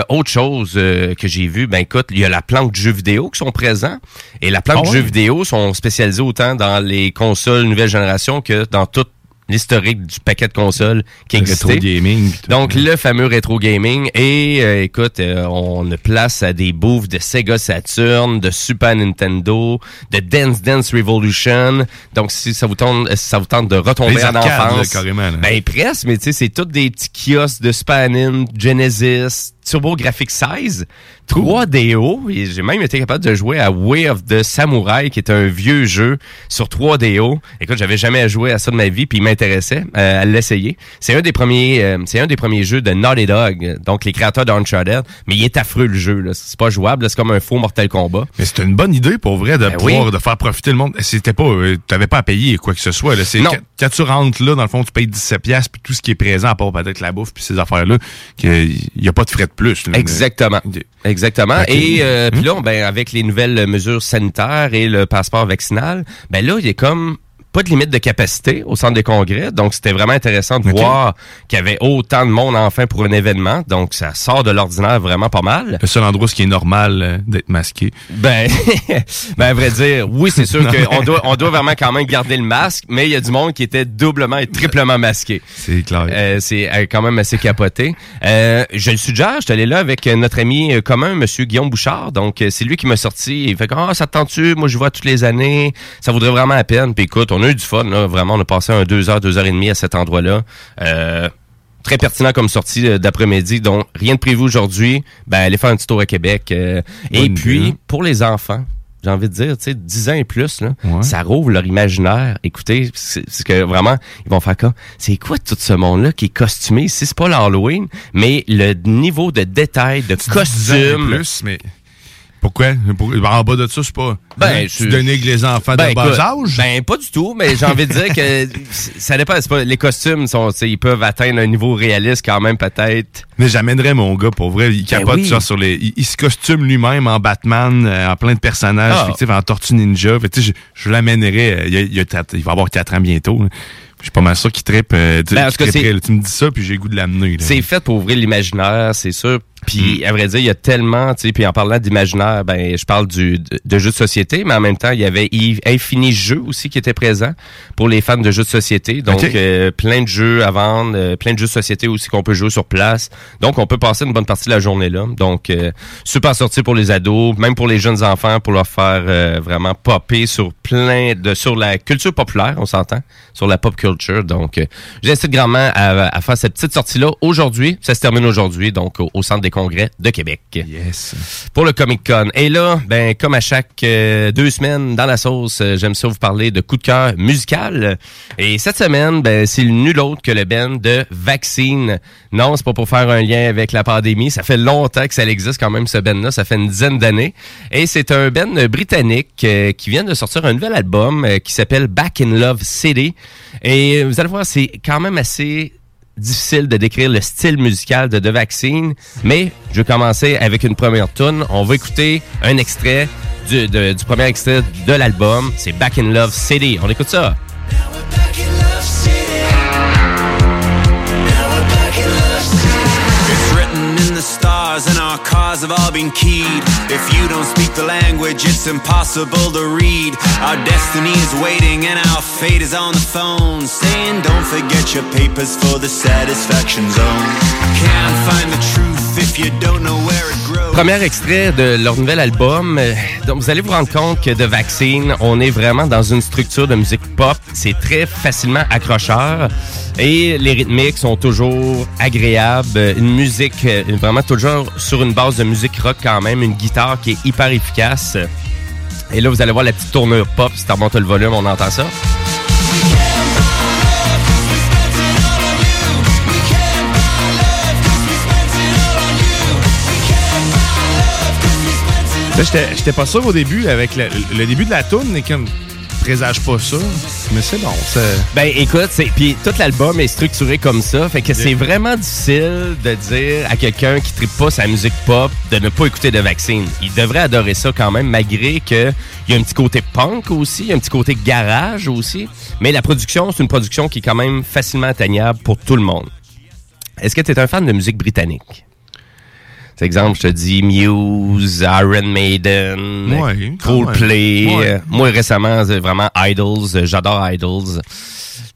Autre chose euh, que j'ai vu, ben écoute, il y a la planque de jeux vidéo qui sont présents. Et la planque Ah de ouais? jeux vidéo sont spécialisés autant dans les consoles nouvelle génération que dans toute l'historique du paquet de consoles qui existait. rétro gaming, tout. Donc, le fameux rétro gaming. Et euh, écoute, euh, on a place à des bouffes de Sega Saturn, de Super Nintendo, de Dance Dance Revolution. Donc, si ça vous tente, si ça vous tente de retomber Les en enfance. là, carrément, là. Ben, presque, mais tu sais, c'est tous des petits kiosques de Super Nintendo, Genesis, Turbo Graphics 16, 3DO. Et J'ai même été capable de jouer à Way of the Samurai, qui est un vieux jeu sur 3DO. Écoute, j'avais jamais joué à ça de ma vie, puis il m'intéressait euh, à l'essayer. C'est un des premiers, euh, c'est un des premiers jeux de Naughty Dog, donc les créateurs d'Uncharted. Mais il est affreux le jeu. là. C'est pas jouable, c'est comme un faux Mortal Kombat. Mais c'était une bonne idée pour vrai de Ben pouvoir oui. de faire profiter le monde. C'était pas, euh, t'avais pas à payer quoi que ce soit. Là. C'est Non. quand, quand tu rentres là, dans le fond, tu payes 17 pièces puis tout ce qui est présent, à part peut-être la bouffe puis ces affaires là, qu'il y a pas de frais de plus. là. Exactement. Exactement. Et euh, puis là, ben, avec les nouvelles mesures sanitaires et le passeport vaccinal, ben là, il est comme pas de limite de capacité au centre des congrès. Donc, c'était vraiment intéressant de voir qu'il y avait autant de monde enfin pour un événement. Donc, ça sort de l'ordinaire vraiment pas mal. Le seul endroit où ce qui est normal euh, d'être masqué. Ben, ben, à vrai dire, oui, c'est sûr qu'on doit, on doit vraiment quand même garder le masque, mais il y a du monde qui était doublement et triplement masqué. C'est clair. Euh, c'est euh, quand même assez capoté. Euh, je le suggère, je suis allé là avec euh, notre ami commun, Monsieur Guillaume Bouchard. Donc, c'est lui qui m'a sorti. Il fait que, ah, ça te tente-tu? Moi, je vois toutes les années. Ça vaudrait vraiment la peine. Puis écoute, on a eu du fun, là. Vraiment, on a passé un deux heures, deux heures et demie à cet endroit-là. Euh, Très pertinent comme sortie euh, d'après-midi, donc rien de prévu aujourd'hui. Ben, allez faire un petit tour à Québec. euh, et puis, pour les enfants, j'ai envie de dire, tu sais, 10 ans et plus, là, Ouais. ça rouvre leur imaginaire. Écoutez, c'est que vraiment, ils vont faire comme, c'est quoi tout ce monde-là qui est costumé? Si c'est pas l'Halloween, mais le niveau de détail, de 10 ans et costume. plus, mais pourquoi? Pour- en bas de ça, c'est pas. Ben, Hein? je- tu dénigres les enfants Ben, de bas âge? Ben, pas du tout, mais j'ai envie de dire que ça dépend. Pas, les costumes, sont, ils peuvent atteindre un niveau réaliste quand même, peut-être. Mais j'amènerais mon gars, pour vrai. Il capote Ben oui. ça sur les. Il, il se costume lui-même en Batman, euh, en plein de personnages Ah. fictifs, en Tortue Ninja. Fait, que, je, je l'amènerais. euh, Il, il, y a quatre- il va avoir 4 ans bientôt. là. Je suis pas mal sûr qu'il trippe. euh, tu- Ben. Tu me dis ça, puis j'ai le goût de l'amener. C'est fait pour ouvrir l'imaginaire, c'est sûr. Puis, à vrai dire, il y a tellement, tu sais, puis en parlant d'imaginaire, ben, je parle du, de, de jeux de société, mais en même temps, il y avait Infini Jeux aussi qui était présent pour les fans de jeux de société. Donc, euh, plein de jeux à vendre, euh, plein de jeux de société aussi qu'on peut jouer sur place. Donc, on peut passer une bonne partie de la journée là. Donc, euh, super sortie pour les ados, même pour les jeunes enfants, pour leur faire euh, vraiment popper sur plein de, sur la culture populaire, on s'entend, sur la pop culture. Donc, euh, j'incite grandement à, à faire cette petite sortie-là aujourd'hui. Ça se termine aujourd'hui, donc au, au Centre des congrès de Québec. Yes. Pour le Comic Con. Et là, ben, comme à chaque euh, deux semaines dans la sauce, euh, j'aime ça vous parler de coup de cœur musical. Et cette semaine, ben, c'est nul autre que le band de Vaccine. Non, c'est pas pour faire un lien avec la pandémie. Ça fait longtemps que ça existe quand même, ce band-là. Ça fait une dizaine d'années. Et c'est un band britannique euh, qui vient de sortir un nouvel album qui s'appelle Back in Love City. Et vous allez voir, c'est quand même assez difficile de décrire le style musical de The Vaccine, mais je vais commencer avec une première tune. On va écouter un extrait du, premier extrait de l'album. C'est Back in Love City. On écoute ça. Stars, and our cars have all been keyed. If you don't speak the language, it's impossible to read. Our destiny is waiting, and our fate is on the phone, saying, Don't forget your papers for the satisfaction zone. Can't find the truth Premier extrait de leur nouvel album. Euh, Donc, vous allez vous rendre compte que The Vaccine, on est vraiment dans une structure de musique pop. C'est très facilement accrocheur. Et les rythmiques sont toujours agréables. Une musique, euh, vraiment toujours sur une base de musique rock quand même. Une guitare qui est hyper efficace. Et là, vous allez voir la petite tournure pop. Si tu remontes le volume, on entend ça. Là, j'étais- pas sûr au début, avec le, le début de la tourne, et comme, présage pas ça. Mais c'est bon. Ben écoute, c'est puis tout l'album est structuré comme ça, fait que c'est vraiment difficile de dire à quelqu'un qui tripe pas sa musique pop de ne pas écouter de Vaccine. Il devrait adorer ça quand même malgré que il y a un petit côté punk aussi, il y a un petit côté garage aussi, mais la production, c'est une production qui est quand même facilement atteignable pour tout le monde. Est-ce que tu es un fan de musique britannique? C'est exemple, je te dis Muse, Iron Maiden, Ouais, Coldplay. Ouais. euh, Moi, récemment, c'est vraiment Idols. euh, J'adore Idols.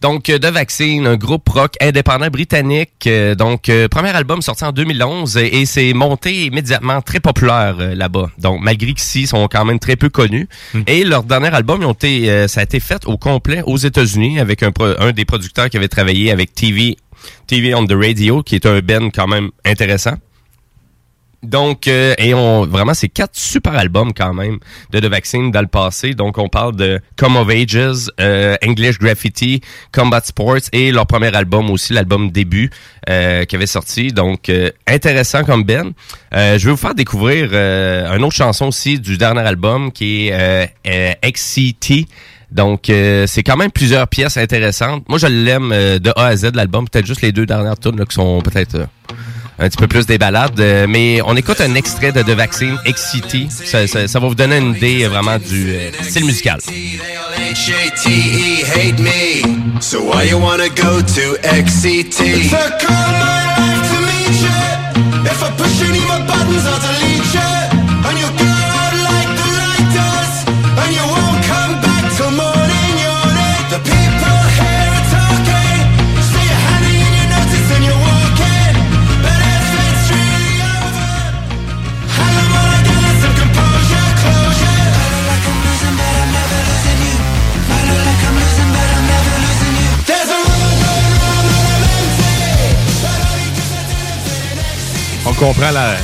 Donc, euh, The Vaccine, un groupe rock indépendant britannique. euh, donc, euh, premier album sorti en 2011 et, c'est monté immédiatement très populaire euh, là-bas. Donc, malgré qu'ici, sont quand même très peu connus. Et leur dernier album, ils ont été, euh, ça a été fait au complet aux États-Unis avec un des producteurs qui avait travaillé avec TV, TV on the Radio, qui est un band quand même intéressant. Donc, euh, et on vraiment, c'est quatre super albums quand même de The Vaccine dans le passé. Donc, on parle de Come of Ages, euh, English Graffiti, Combat Sports et leur premier album aussi, l'album début euh, qui avait sorti. Donc, euh, intéressant comme Ben. Euh, je vais vous faire découvrir euh, une autre chanson aussi du dernier album qui est XCT. Donc, c'est quand même plusieurs pièces intéressantes. Moi, je l'aime de A à Z, l'album. Peut-être juste les deux dernières tunes là, qui sont peut-être euh, un petit peu plus des balades. euh, mais on écoute un extrait de The Vaccine, X-City. Ça, ça- ça va vous donner une idée euh, vraiment du euh, style musical. Fit On comprend la...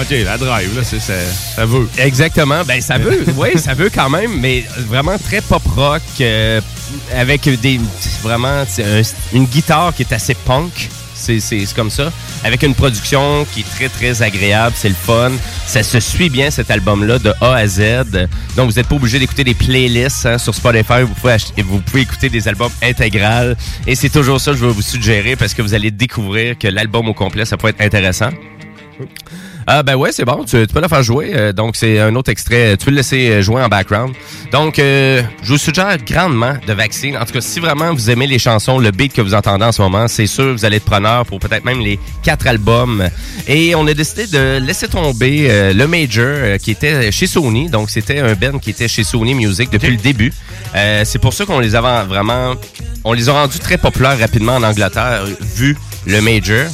OK, la drive, là, c'est, ça, ça veut. Exactement. Ben, ça veut, oui, ça veut quand même, mais vraiment très pop rock, euh, avec des, vraiment, un- une guitare qui est assez punk. C'est, c'est, c'est comme ça. Avec une production qui est très, très agréable. C'est le fun. Ça se suit bien, cet album-là, de A à Z. Donc, vous n'êtes pas obligé d'écouter des playlists hein, sur Spotify. Vous pouvez, acheter- vous pouvez écouter des albums intégrales. Et c'est toujours ça que je vais vous suggérer parce que vous allez découvrir que l'album au complet, ça peut être intéressant. Ah ben ouais, c'est bon, tu, tu peux la faire jouer. Euh, donc c'est un autre extrait, tu peux le laisser euh, jouer en background. Donc euh, je vous suggère grandement de Vaccine. En tout cas, si vraiment vous aimez les chansons, le beat que vous entendez en ce moment, c'est sûr vous allez être preneur pour peut-être même les quatre albums. Et on a décidé de laisser tomber euh, le Major qui était chez Sony. Donc c'était un band qui était chez Sony Music depuis le début. C'est pour ça qu'on les avait vraiment, on les a rendus très populaires rapidement en Angleterre vu le Major.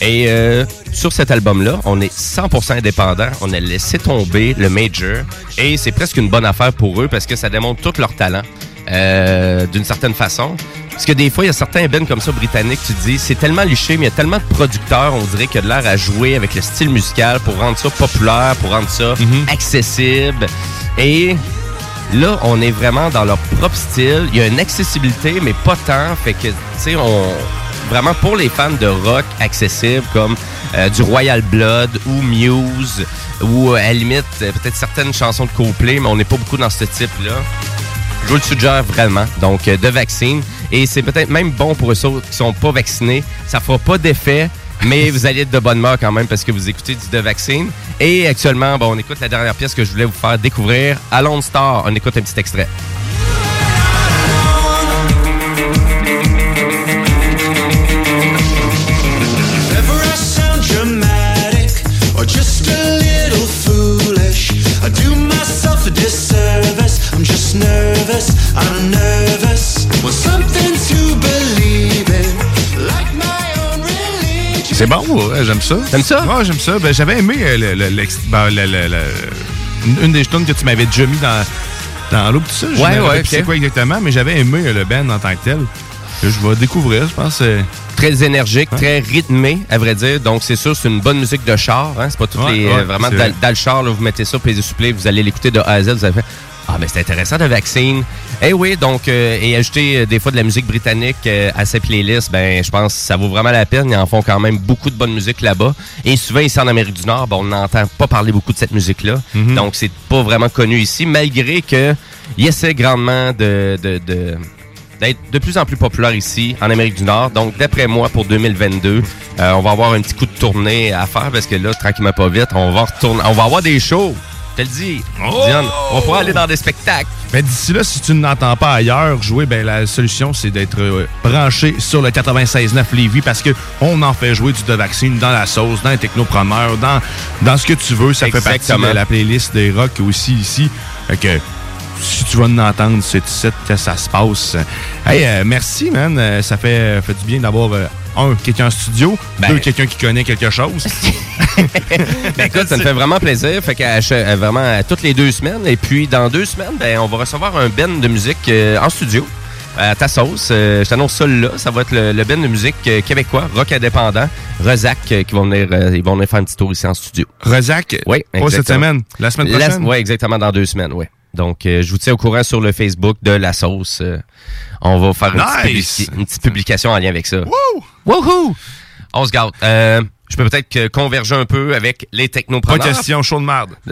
Et euh, sur cet album-là, on est 100% indépendant. On a laissé tomber le major. Et c'est presque une bonne affaire pour eux parce que ça démontre tout leur talent euh, d'une certaine façon. Parce que des fois, il y a certains bands comme ça britanniques, tu te dis, c'est tellement liché, mais il y a tellement de producteurs, on dirait qu'il y a de l'air à jouer avec le style musical pour rendre ça populaire, pour rendre ça accessible. Et Là, on est vraiment dans leur propre style. Il y a une accessibilité, mais pas tant. Fait que, tu sais, on vraiment pour les fans de rock accessible comme euh, du Royal Blood ou Muse ou euh, à la limite euh, peut-être certaines chansons de Coldplay, mais on n'est pas beaucoup dans ce type-là. Je vous le suggère vraiment. Donc, de vaccine. Et c'est peut-être même bon pour eux autres qui sont pas vaccinés. Ça fera pas d'effet, mais vous allez être de bonne humeur quand même parce que vous écoutez du de vaccine. Et actuellement, bon, on écoute la dernière pièce que je voulais vous faire découvrir. Alone Star. On écoute un petit extrait. C'est bon, ouais, j'aime ça. T'aimes ça? Ouais, j'aime ça. Ben, j'avais aimé euh, le, le- ben, le- le- le- une- des tunes que tu m'avais déjà mis dans, dans l'eau, tout ça. Je Ouais, ouais, plus C'est ok. quoi exactement, mais j'avais aimé euh, le band en tant que tel. Que je vais découvrir, je pense. euh, Très énergique, très rythmé, à vrai dire. Donc, c'est sûr, c'est une bonne musique de char. Hein? C'est pas toutes Ouais, les. ouais, vraiment, dans, vrai. dans le char, là, vous mettez ça, puis les souplés, vous allez l'écouter de A à Z. Vous allez faire Ah, ben c'est intéressant, le vaccine. Eh oui, donc, euh, et ajouter euh, des fois de la musique britannique euh, à ces playlists, ben je pense que ça vaut vraiment la peine. Ils en font quand même beaucoup de bonne musique là-bas. Et souvent, ici en Amérique du Nord, ben, on n'entend pas parler beaucoup de cette musique-là. Donc, c'est pas vraiment connu ici, malgré que il essaie grandement de... de, de d'être de plus en plus populaire ici en Amérique du Nord. Donc, d'après moi, pour 2022, euh, on va avoir un petit coup de tournée à faire parce que là, tranquillement pas vite, on va retourner, on va avoir des shows. Je te le dis, Diane, on pourra aller dans des spectacles. Mais d'ici là, si tu ne l'entends pas ailleurs jouer, ben la solution, c'est d'être euh, branché sur le 96.9 Lévis parce que on en fait jouer du The Vaccine dans la sauce, dans les technopreneurs, dans, dans ce que tu veux. Ça fait partie Exactement. de la playlist des rock aussi ici. Fait que si tu vas en entendre, c'est ici que ça se passe. Hey, euh, merci, man. Euh, Ça fait, fait du bien d'avoir, euh, un, quelqu'un en studio, Ben- deux, quelqu'un qui connaît quelque chose. Ben écoute, ça me fait vraiment plaisir. Fait qu'à cha- à vraiment à toutes les deux semaines. Et puis dans deux semaines, ben, on va recevoir un ben de musique euh, en studio. À ta sauce. Euh, je t'annonce ça là. Ça va être le, le ben de musique euh, québécois, rock indépendant, Rezac, euh, qui vont venir, euh, ils vont venir faire un petit tour ici en studio. Rezac? Oui, Pas cette exactement. semaine, la semaine prochaine? Oui, exactement, dans deux semaines, oui. Donc, euh, je vous tiens au courant sur le Facebook de La Sauce. Euh, on va faire une, petite une publication en lien avec ça. Wouhou! On se gâte. Je peux peut-être converger un peu avec les Pas technopreneurs. question, chaud de marde.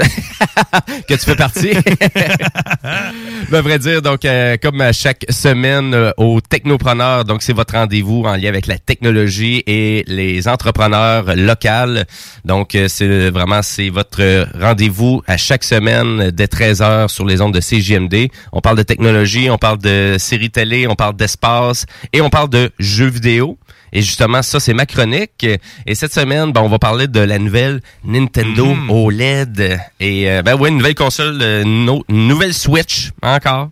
que tu fais partie. ben, vrai dire, donc, euh, comme à chaque semaine euh, au Technopreneur, donc c'est votre rendez-vous en lien avec la technologie et les entrepreneurs locaux. Donc, euh, c'est vraiment, c'est votre rendez-vous à chaque semaine dès 13h sur les ondes de CJMD. On parle de technologie, on parle de séries télé, on parle d'espace et on parle de jeux vidéo. Et justement, ça, c'est ma chronique. Et cette semaine, ben, on va parler de la nouvelle Nintendo Mm. OLED. Et euh, ben oui, une nouvelle console, euh, no- une nouvelle Switch encore.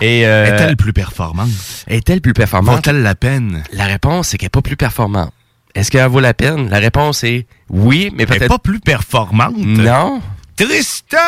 Et euh, Est-elle plus performante? Est-elle plus performante? Vaut-elle la peine? La réponse, c'est qu'elle n'est pas plus performante. Est-ce qu'elle vaut la peine? La réponse est oui, mais Elle peut-être pas plus performante? Non. Tristesse!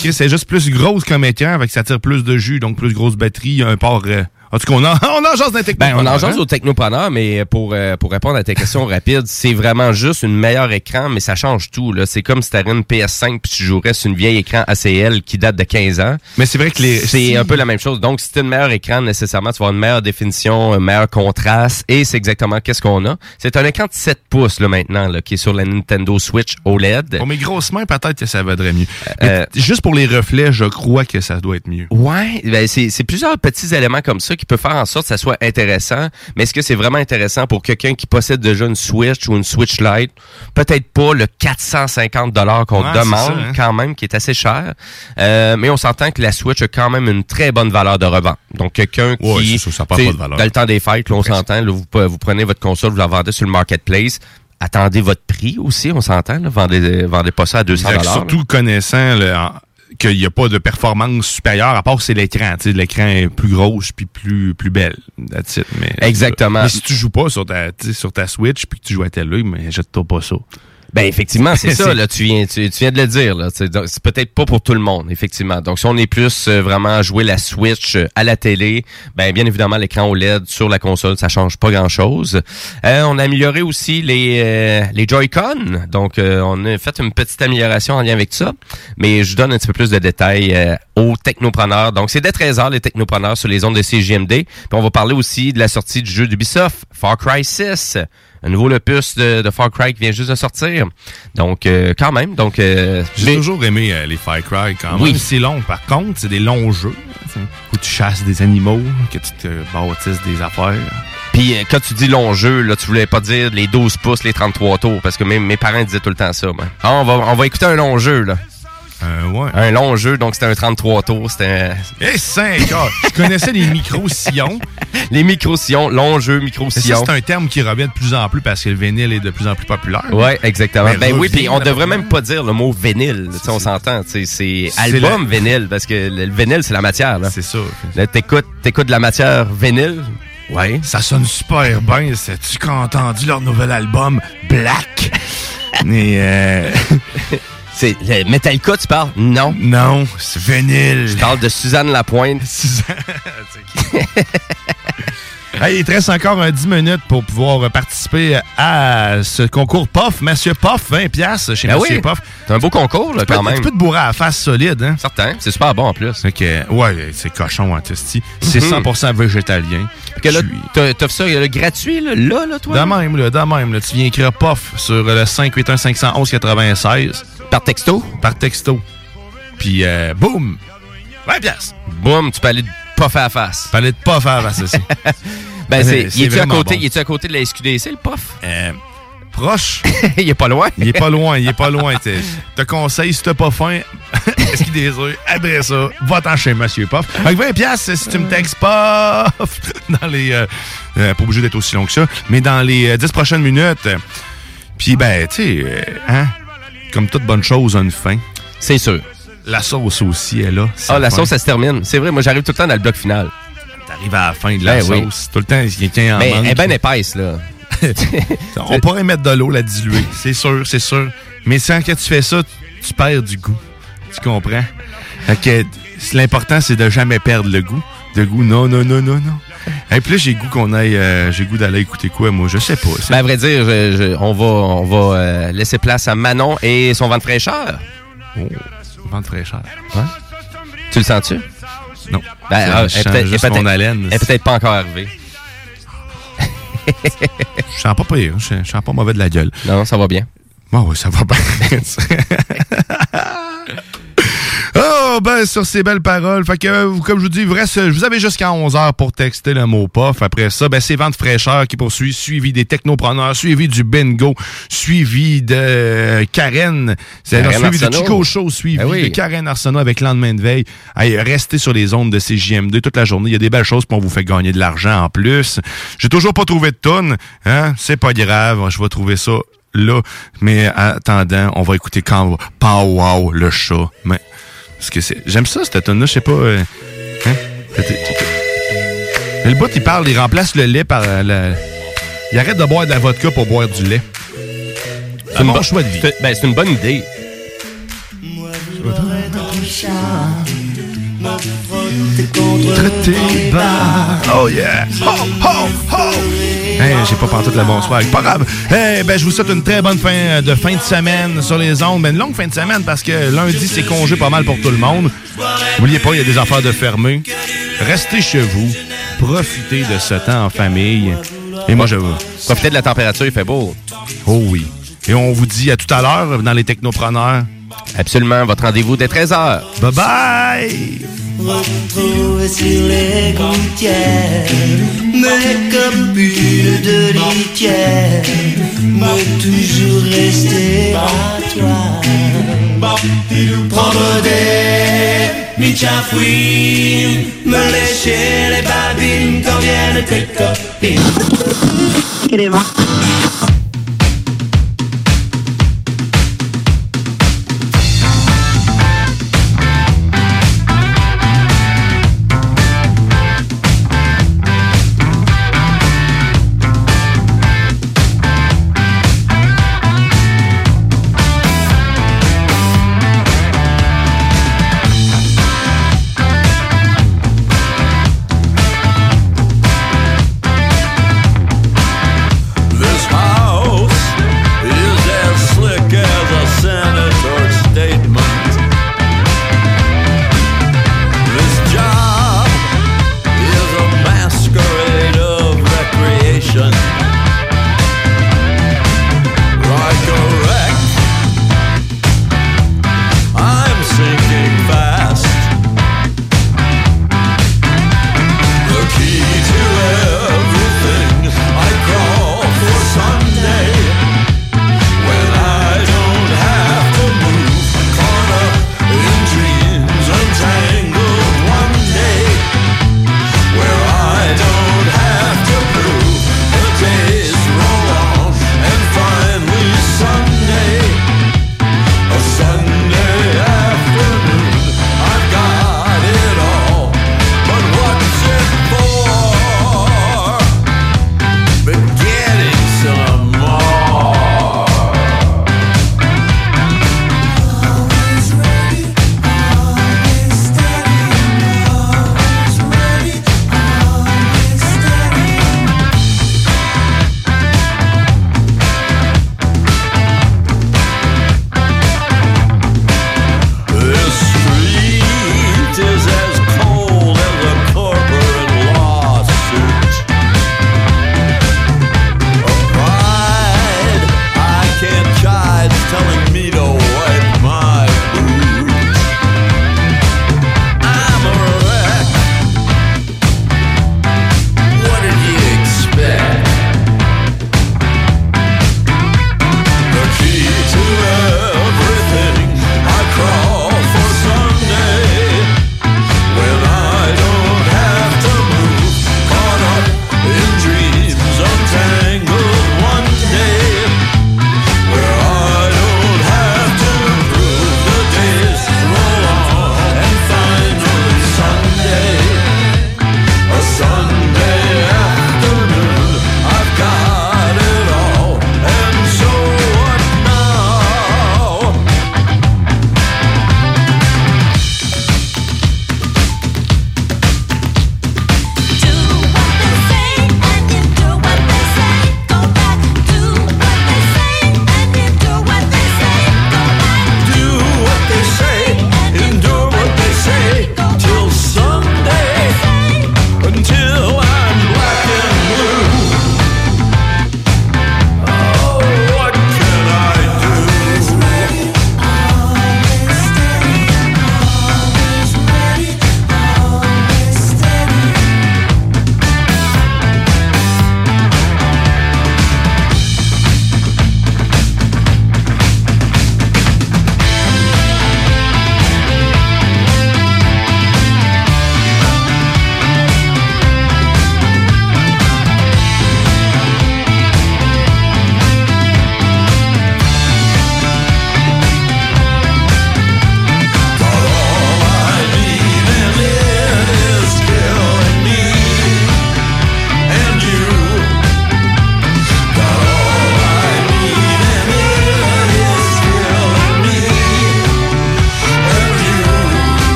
Chris, c'est juste plus grosse comme écran, avec ça tire plus de jus, donc plus grosse batterie, un port... euh, En tout cas, on en, on en jase d'un Ben, technopreneur, on en jase hein? au technopreneur, mais pour, euh, pour répondre à tes questions rapides, c'est vraiment juste une meilleure écran, mais ça change tout. là. C'est comme si tu une PS5 puis tu jouerais sur une vieille écran ACL qui date de 15 ans. Mais c'est vrai que les... C'est si- un peu la même chose. Donc, si tu as une meilleure écran, nécessairement, tu vas avoir une meilleure définition, un meilleur contraste, et c'est exactement qu'est-ce qu'on a. C'est un écran de 7 pouces, là, maintenant, là, qui est sur la Nintendo Switch OLED. Pour mes grosses mains, peut-être que ça vaudrait mieux. Mais Euh, juste pour les reflets, je crois que ça doit être mieux. Ouais, ben c'est c'est plusieurs petits éléments comme ça qui peuvent faire en sorte que ça soit intéressant. Mais est-ce que c'est vraiment intéressant pour quelqu'un qui possède déjà une Switch ou une Switch Lite? Peut-être pas le 450 dollars qu'on Ouais, demande ça, hein. quand même, qui est assez cher. Euh, mais on s'entend que la Switch a quand même une très bonne valeur de revente. Donc quelqu'un Ouais, qui, ça, ça pas de valeur. dans le temps des fêtes, là, on s'entend, là, vous, vous prenez votre console, vous la vendez sur le marketplace. Attendez votre prix aussi, on s'entend. Vendez, vendez pas ça à 200 Exact, dollars. Surtout connaissant le- qu'il n'y a pas de performance supérieure, à part c'est l'écran. L'écran est plus grosse puis plus, plus belle. That's it. Mais, Exactement. Mais si tu joues pas sur ta, sur ta Switch puis que tu joues à télé, mais jette-toi pas ça. Ben effectivement, c'est ça. Là, tu viens, tu, tu viens de le dire. Là, C'est peut-être pas pour tout le monde, effectivement. Donc, si on est plus euh, vraiment à jouer la Switch euh, à la télé, ben bien évidemment l'écran OLED sur la console, ça change pas grand-chose. Euh, on a amélioré aussi les euh, les Joy-Con. Donc, euh, on a fait une petite amélioration en lien avec ça. Mais je donne un petit peu plus de détails euh, aux technopreneurs. Donc, c'est dès 13h les technopreneurs sur les ondes de CGMD. Puis on va parler aussi de la sortie du jeu d'Ubisoft, Far Cry 6 un nouveau opus de, de Far Cry qui vient juste de sortir. Donc, euh, quand même. Donc, euh, J'ai mais- toujours aimé euh, les Far Cry quand même. Oui. C'est long, par contre, c'est des longs jeux. Où tu chasses des animaux, que tu te bâtisses des affaires. Puis, euh, quand tu dis long jeu, là, tu voulais pas dire les 12 pouces, les 33 tours, parce que mes, mes parents disaient tout le temps ça. moi. Ah, on va, on va écouter un long jeu, là. Euh, ouais. Un long jeu, donc c'était un 33 tours. C'était Eh, 5 heures! Je connaissais les micro-sillons? les micro-sillons, long jeu, micro-sillons. c'est un terme qui revient de plus en plus parce que le vinyle est de plus en plus populaire. Ouais, exactement. Mais Ben oui, puis on devrait même pas dire le mot vinyle. On s'entend. C'est album vinyle, parce que le, le vinyle, c'est la matière. C'est ça. T'écoutes, de la matière vinyle? Ouais. Ça sonne super bien. Sais-tu quand as entendu leur nouvel album Black? Mais euh, C'est le Metallica, tu parles? Non. non, c'est vinyle. Je parle de Suzanne Lapointe. Suzanne. Hey, il te reste encore un 10 minutes pour pouvoir participer à ce concours POF. Monsieur POF, 20 pièces chez Ben Monsieur oui. POF. C'est un beau concours, là, quand même. Tu peux te bourrer à la face solide, hein? Certain. C'est super bon, en plus. Que, ouais, c'est cochon, hein, testi. C'est Mhm. 100% végétalien. Que là, t'offres ça là, gratuit, là, là, là, toi? De même, là, de même, là. Tu viens écrire POF sur le 581 511 96. Par texto? Par texto. Puis, euh, boum! 20 pièces. Boum, tu peux aller pas faire face. Fallait de pas faire face aussi. Ben, c'est, est-tu à côté, bon. à côté de la SQDC, le POF? Euh, proche. il est pas loin. Il est pas loin, il est pas loin. Je te conseille, si t'as pas faim, est-ce qu'il désire, après ça, va-t'en chez Monsieur Puff. Avec 20 piastres, si tu me textes Puff, dans les... Euh, euh, pas obligé d'être aussi long que ça, mais dans les euh, 10 prochaines minutes. Puis, ben, tu sais, euh, hein, comme toute bonne chose a une fin. C'est sûr. La sauce aussi est là. Ah, la fin. sauce, ça se termine. C'est vrai, moi, j'arrive tout le temps dans le bloc final. T'arrives à la fin de la Ben oui. sauce. Tout le temps, il y a quelqu'un en Mais elle est bien épaisse, là. On pourrait mettre de l'eau, la diluer. C'est sûr, c'est sûr. Mais sans que tu fais ça, tu perds du goût. Tu comprends? Fait que l'important, c'est de jamais perdre le goût. De goût, non, non, non, non, non. Et puis là, j'ai goût qu'on aille, euh, j'ai goût d'aller écouter quoi, moi? Je sais pas. Ben, à vrai dire, je- je- on va, on va euh, laisser place à Manon et son vent de fraîcheur. Oh, vent de fraîcheur. Tu le sens-tu? Non. Ben, ah, elle peut-être- juste elle est mon peut-être- haleine. Elle est peut-être pas encore arrivée. Je sens pas pire. Je je sens pas mauvais de la gueule. Non, ça va bien. Ouais, ouais, ça va bien. Oh, ben, sur ces belles paroles. Fait que, euh, comme je vous dis, vous reste, vous avez jusqu'à 11 heures pour texter le mot POF. Après ça, ben, c'est Vente fraîcheur qui poursuit, suivi des technopreneurs, suivi du bingo, suivi de Karen, c'est suivi de. Chico Show, suivi Ben oui. de Karen Arsenault avec lendemain de veille. Hey, restez sur les ondes de CJM2 toute la journée. Il y a des belles choses pour vous fait gagner de l'argent en plus. J'ai toujours pas trouvé de tonne, hein? C'est pas grave. Je vais trouver ça là. Mais attendant, on va écouter quand Pow Wow, le chat. Mais, parce que c'est, j'aime ça, cette tonne là je sais pas, euh, hein? Mais le bout, il parle, il remplace le lait par euh, la- il arrête de boire de la vodka pour boire du lait. C'est un bon? bo- choix de vie. Ben, c'est une bonne idée. Oh yeah! Ho, ho, ho! Hey, j'ai pas pantoute le bonsoir. Pas grave. Hey, ben, je vous souhaite une très bonne fin de fin de semaine sur les ondes. Ben, une longue fin de semaine parce que lundi, c'est congé pas mal pour tout le monde. N'oubliez pas, il y a des affaires de fermer. Restez chez vous. Profitez de ce temps en famille. Et moi, je vous... Profitez de la température, il fait beau. Oh oui. Et on vous dit à tout à l'heure dans les technopreneurs. Absolument, votre rendez-vous dès 13h. Bye bye! Retrouvé sur les gouttières, mais comme une de litière, mais toujours rester à toi. Prendre des michafouines, me lécher les babines quand viennent tes copines.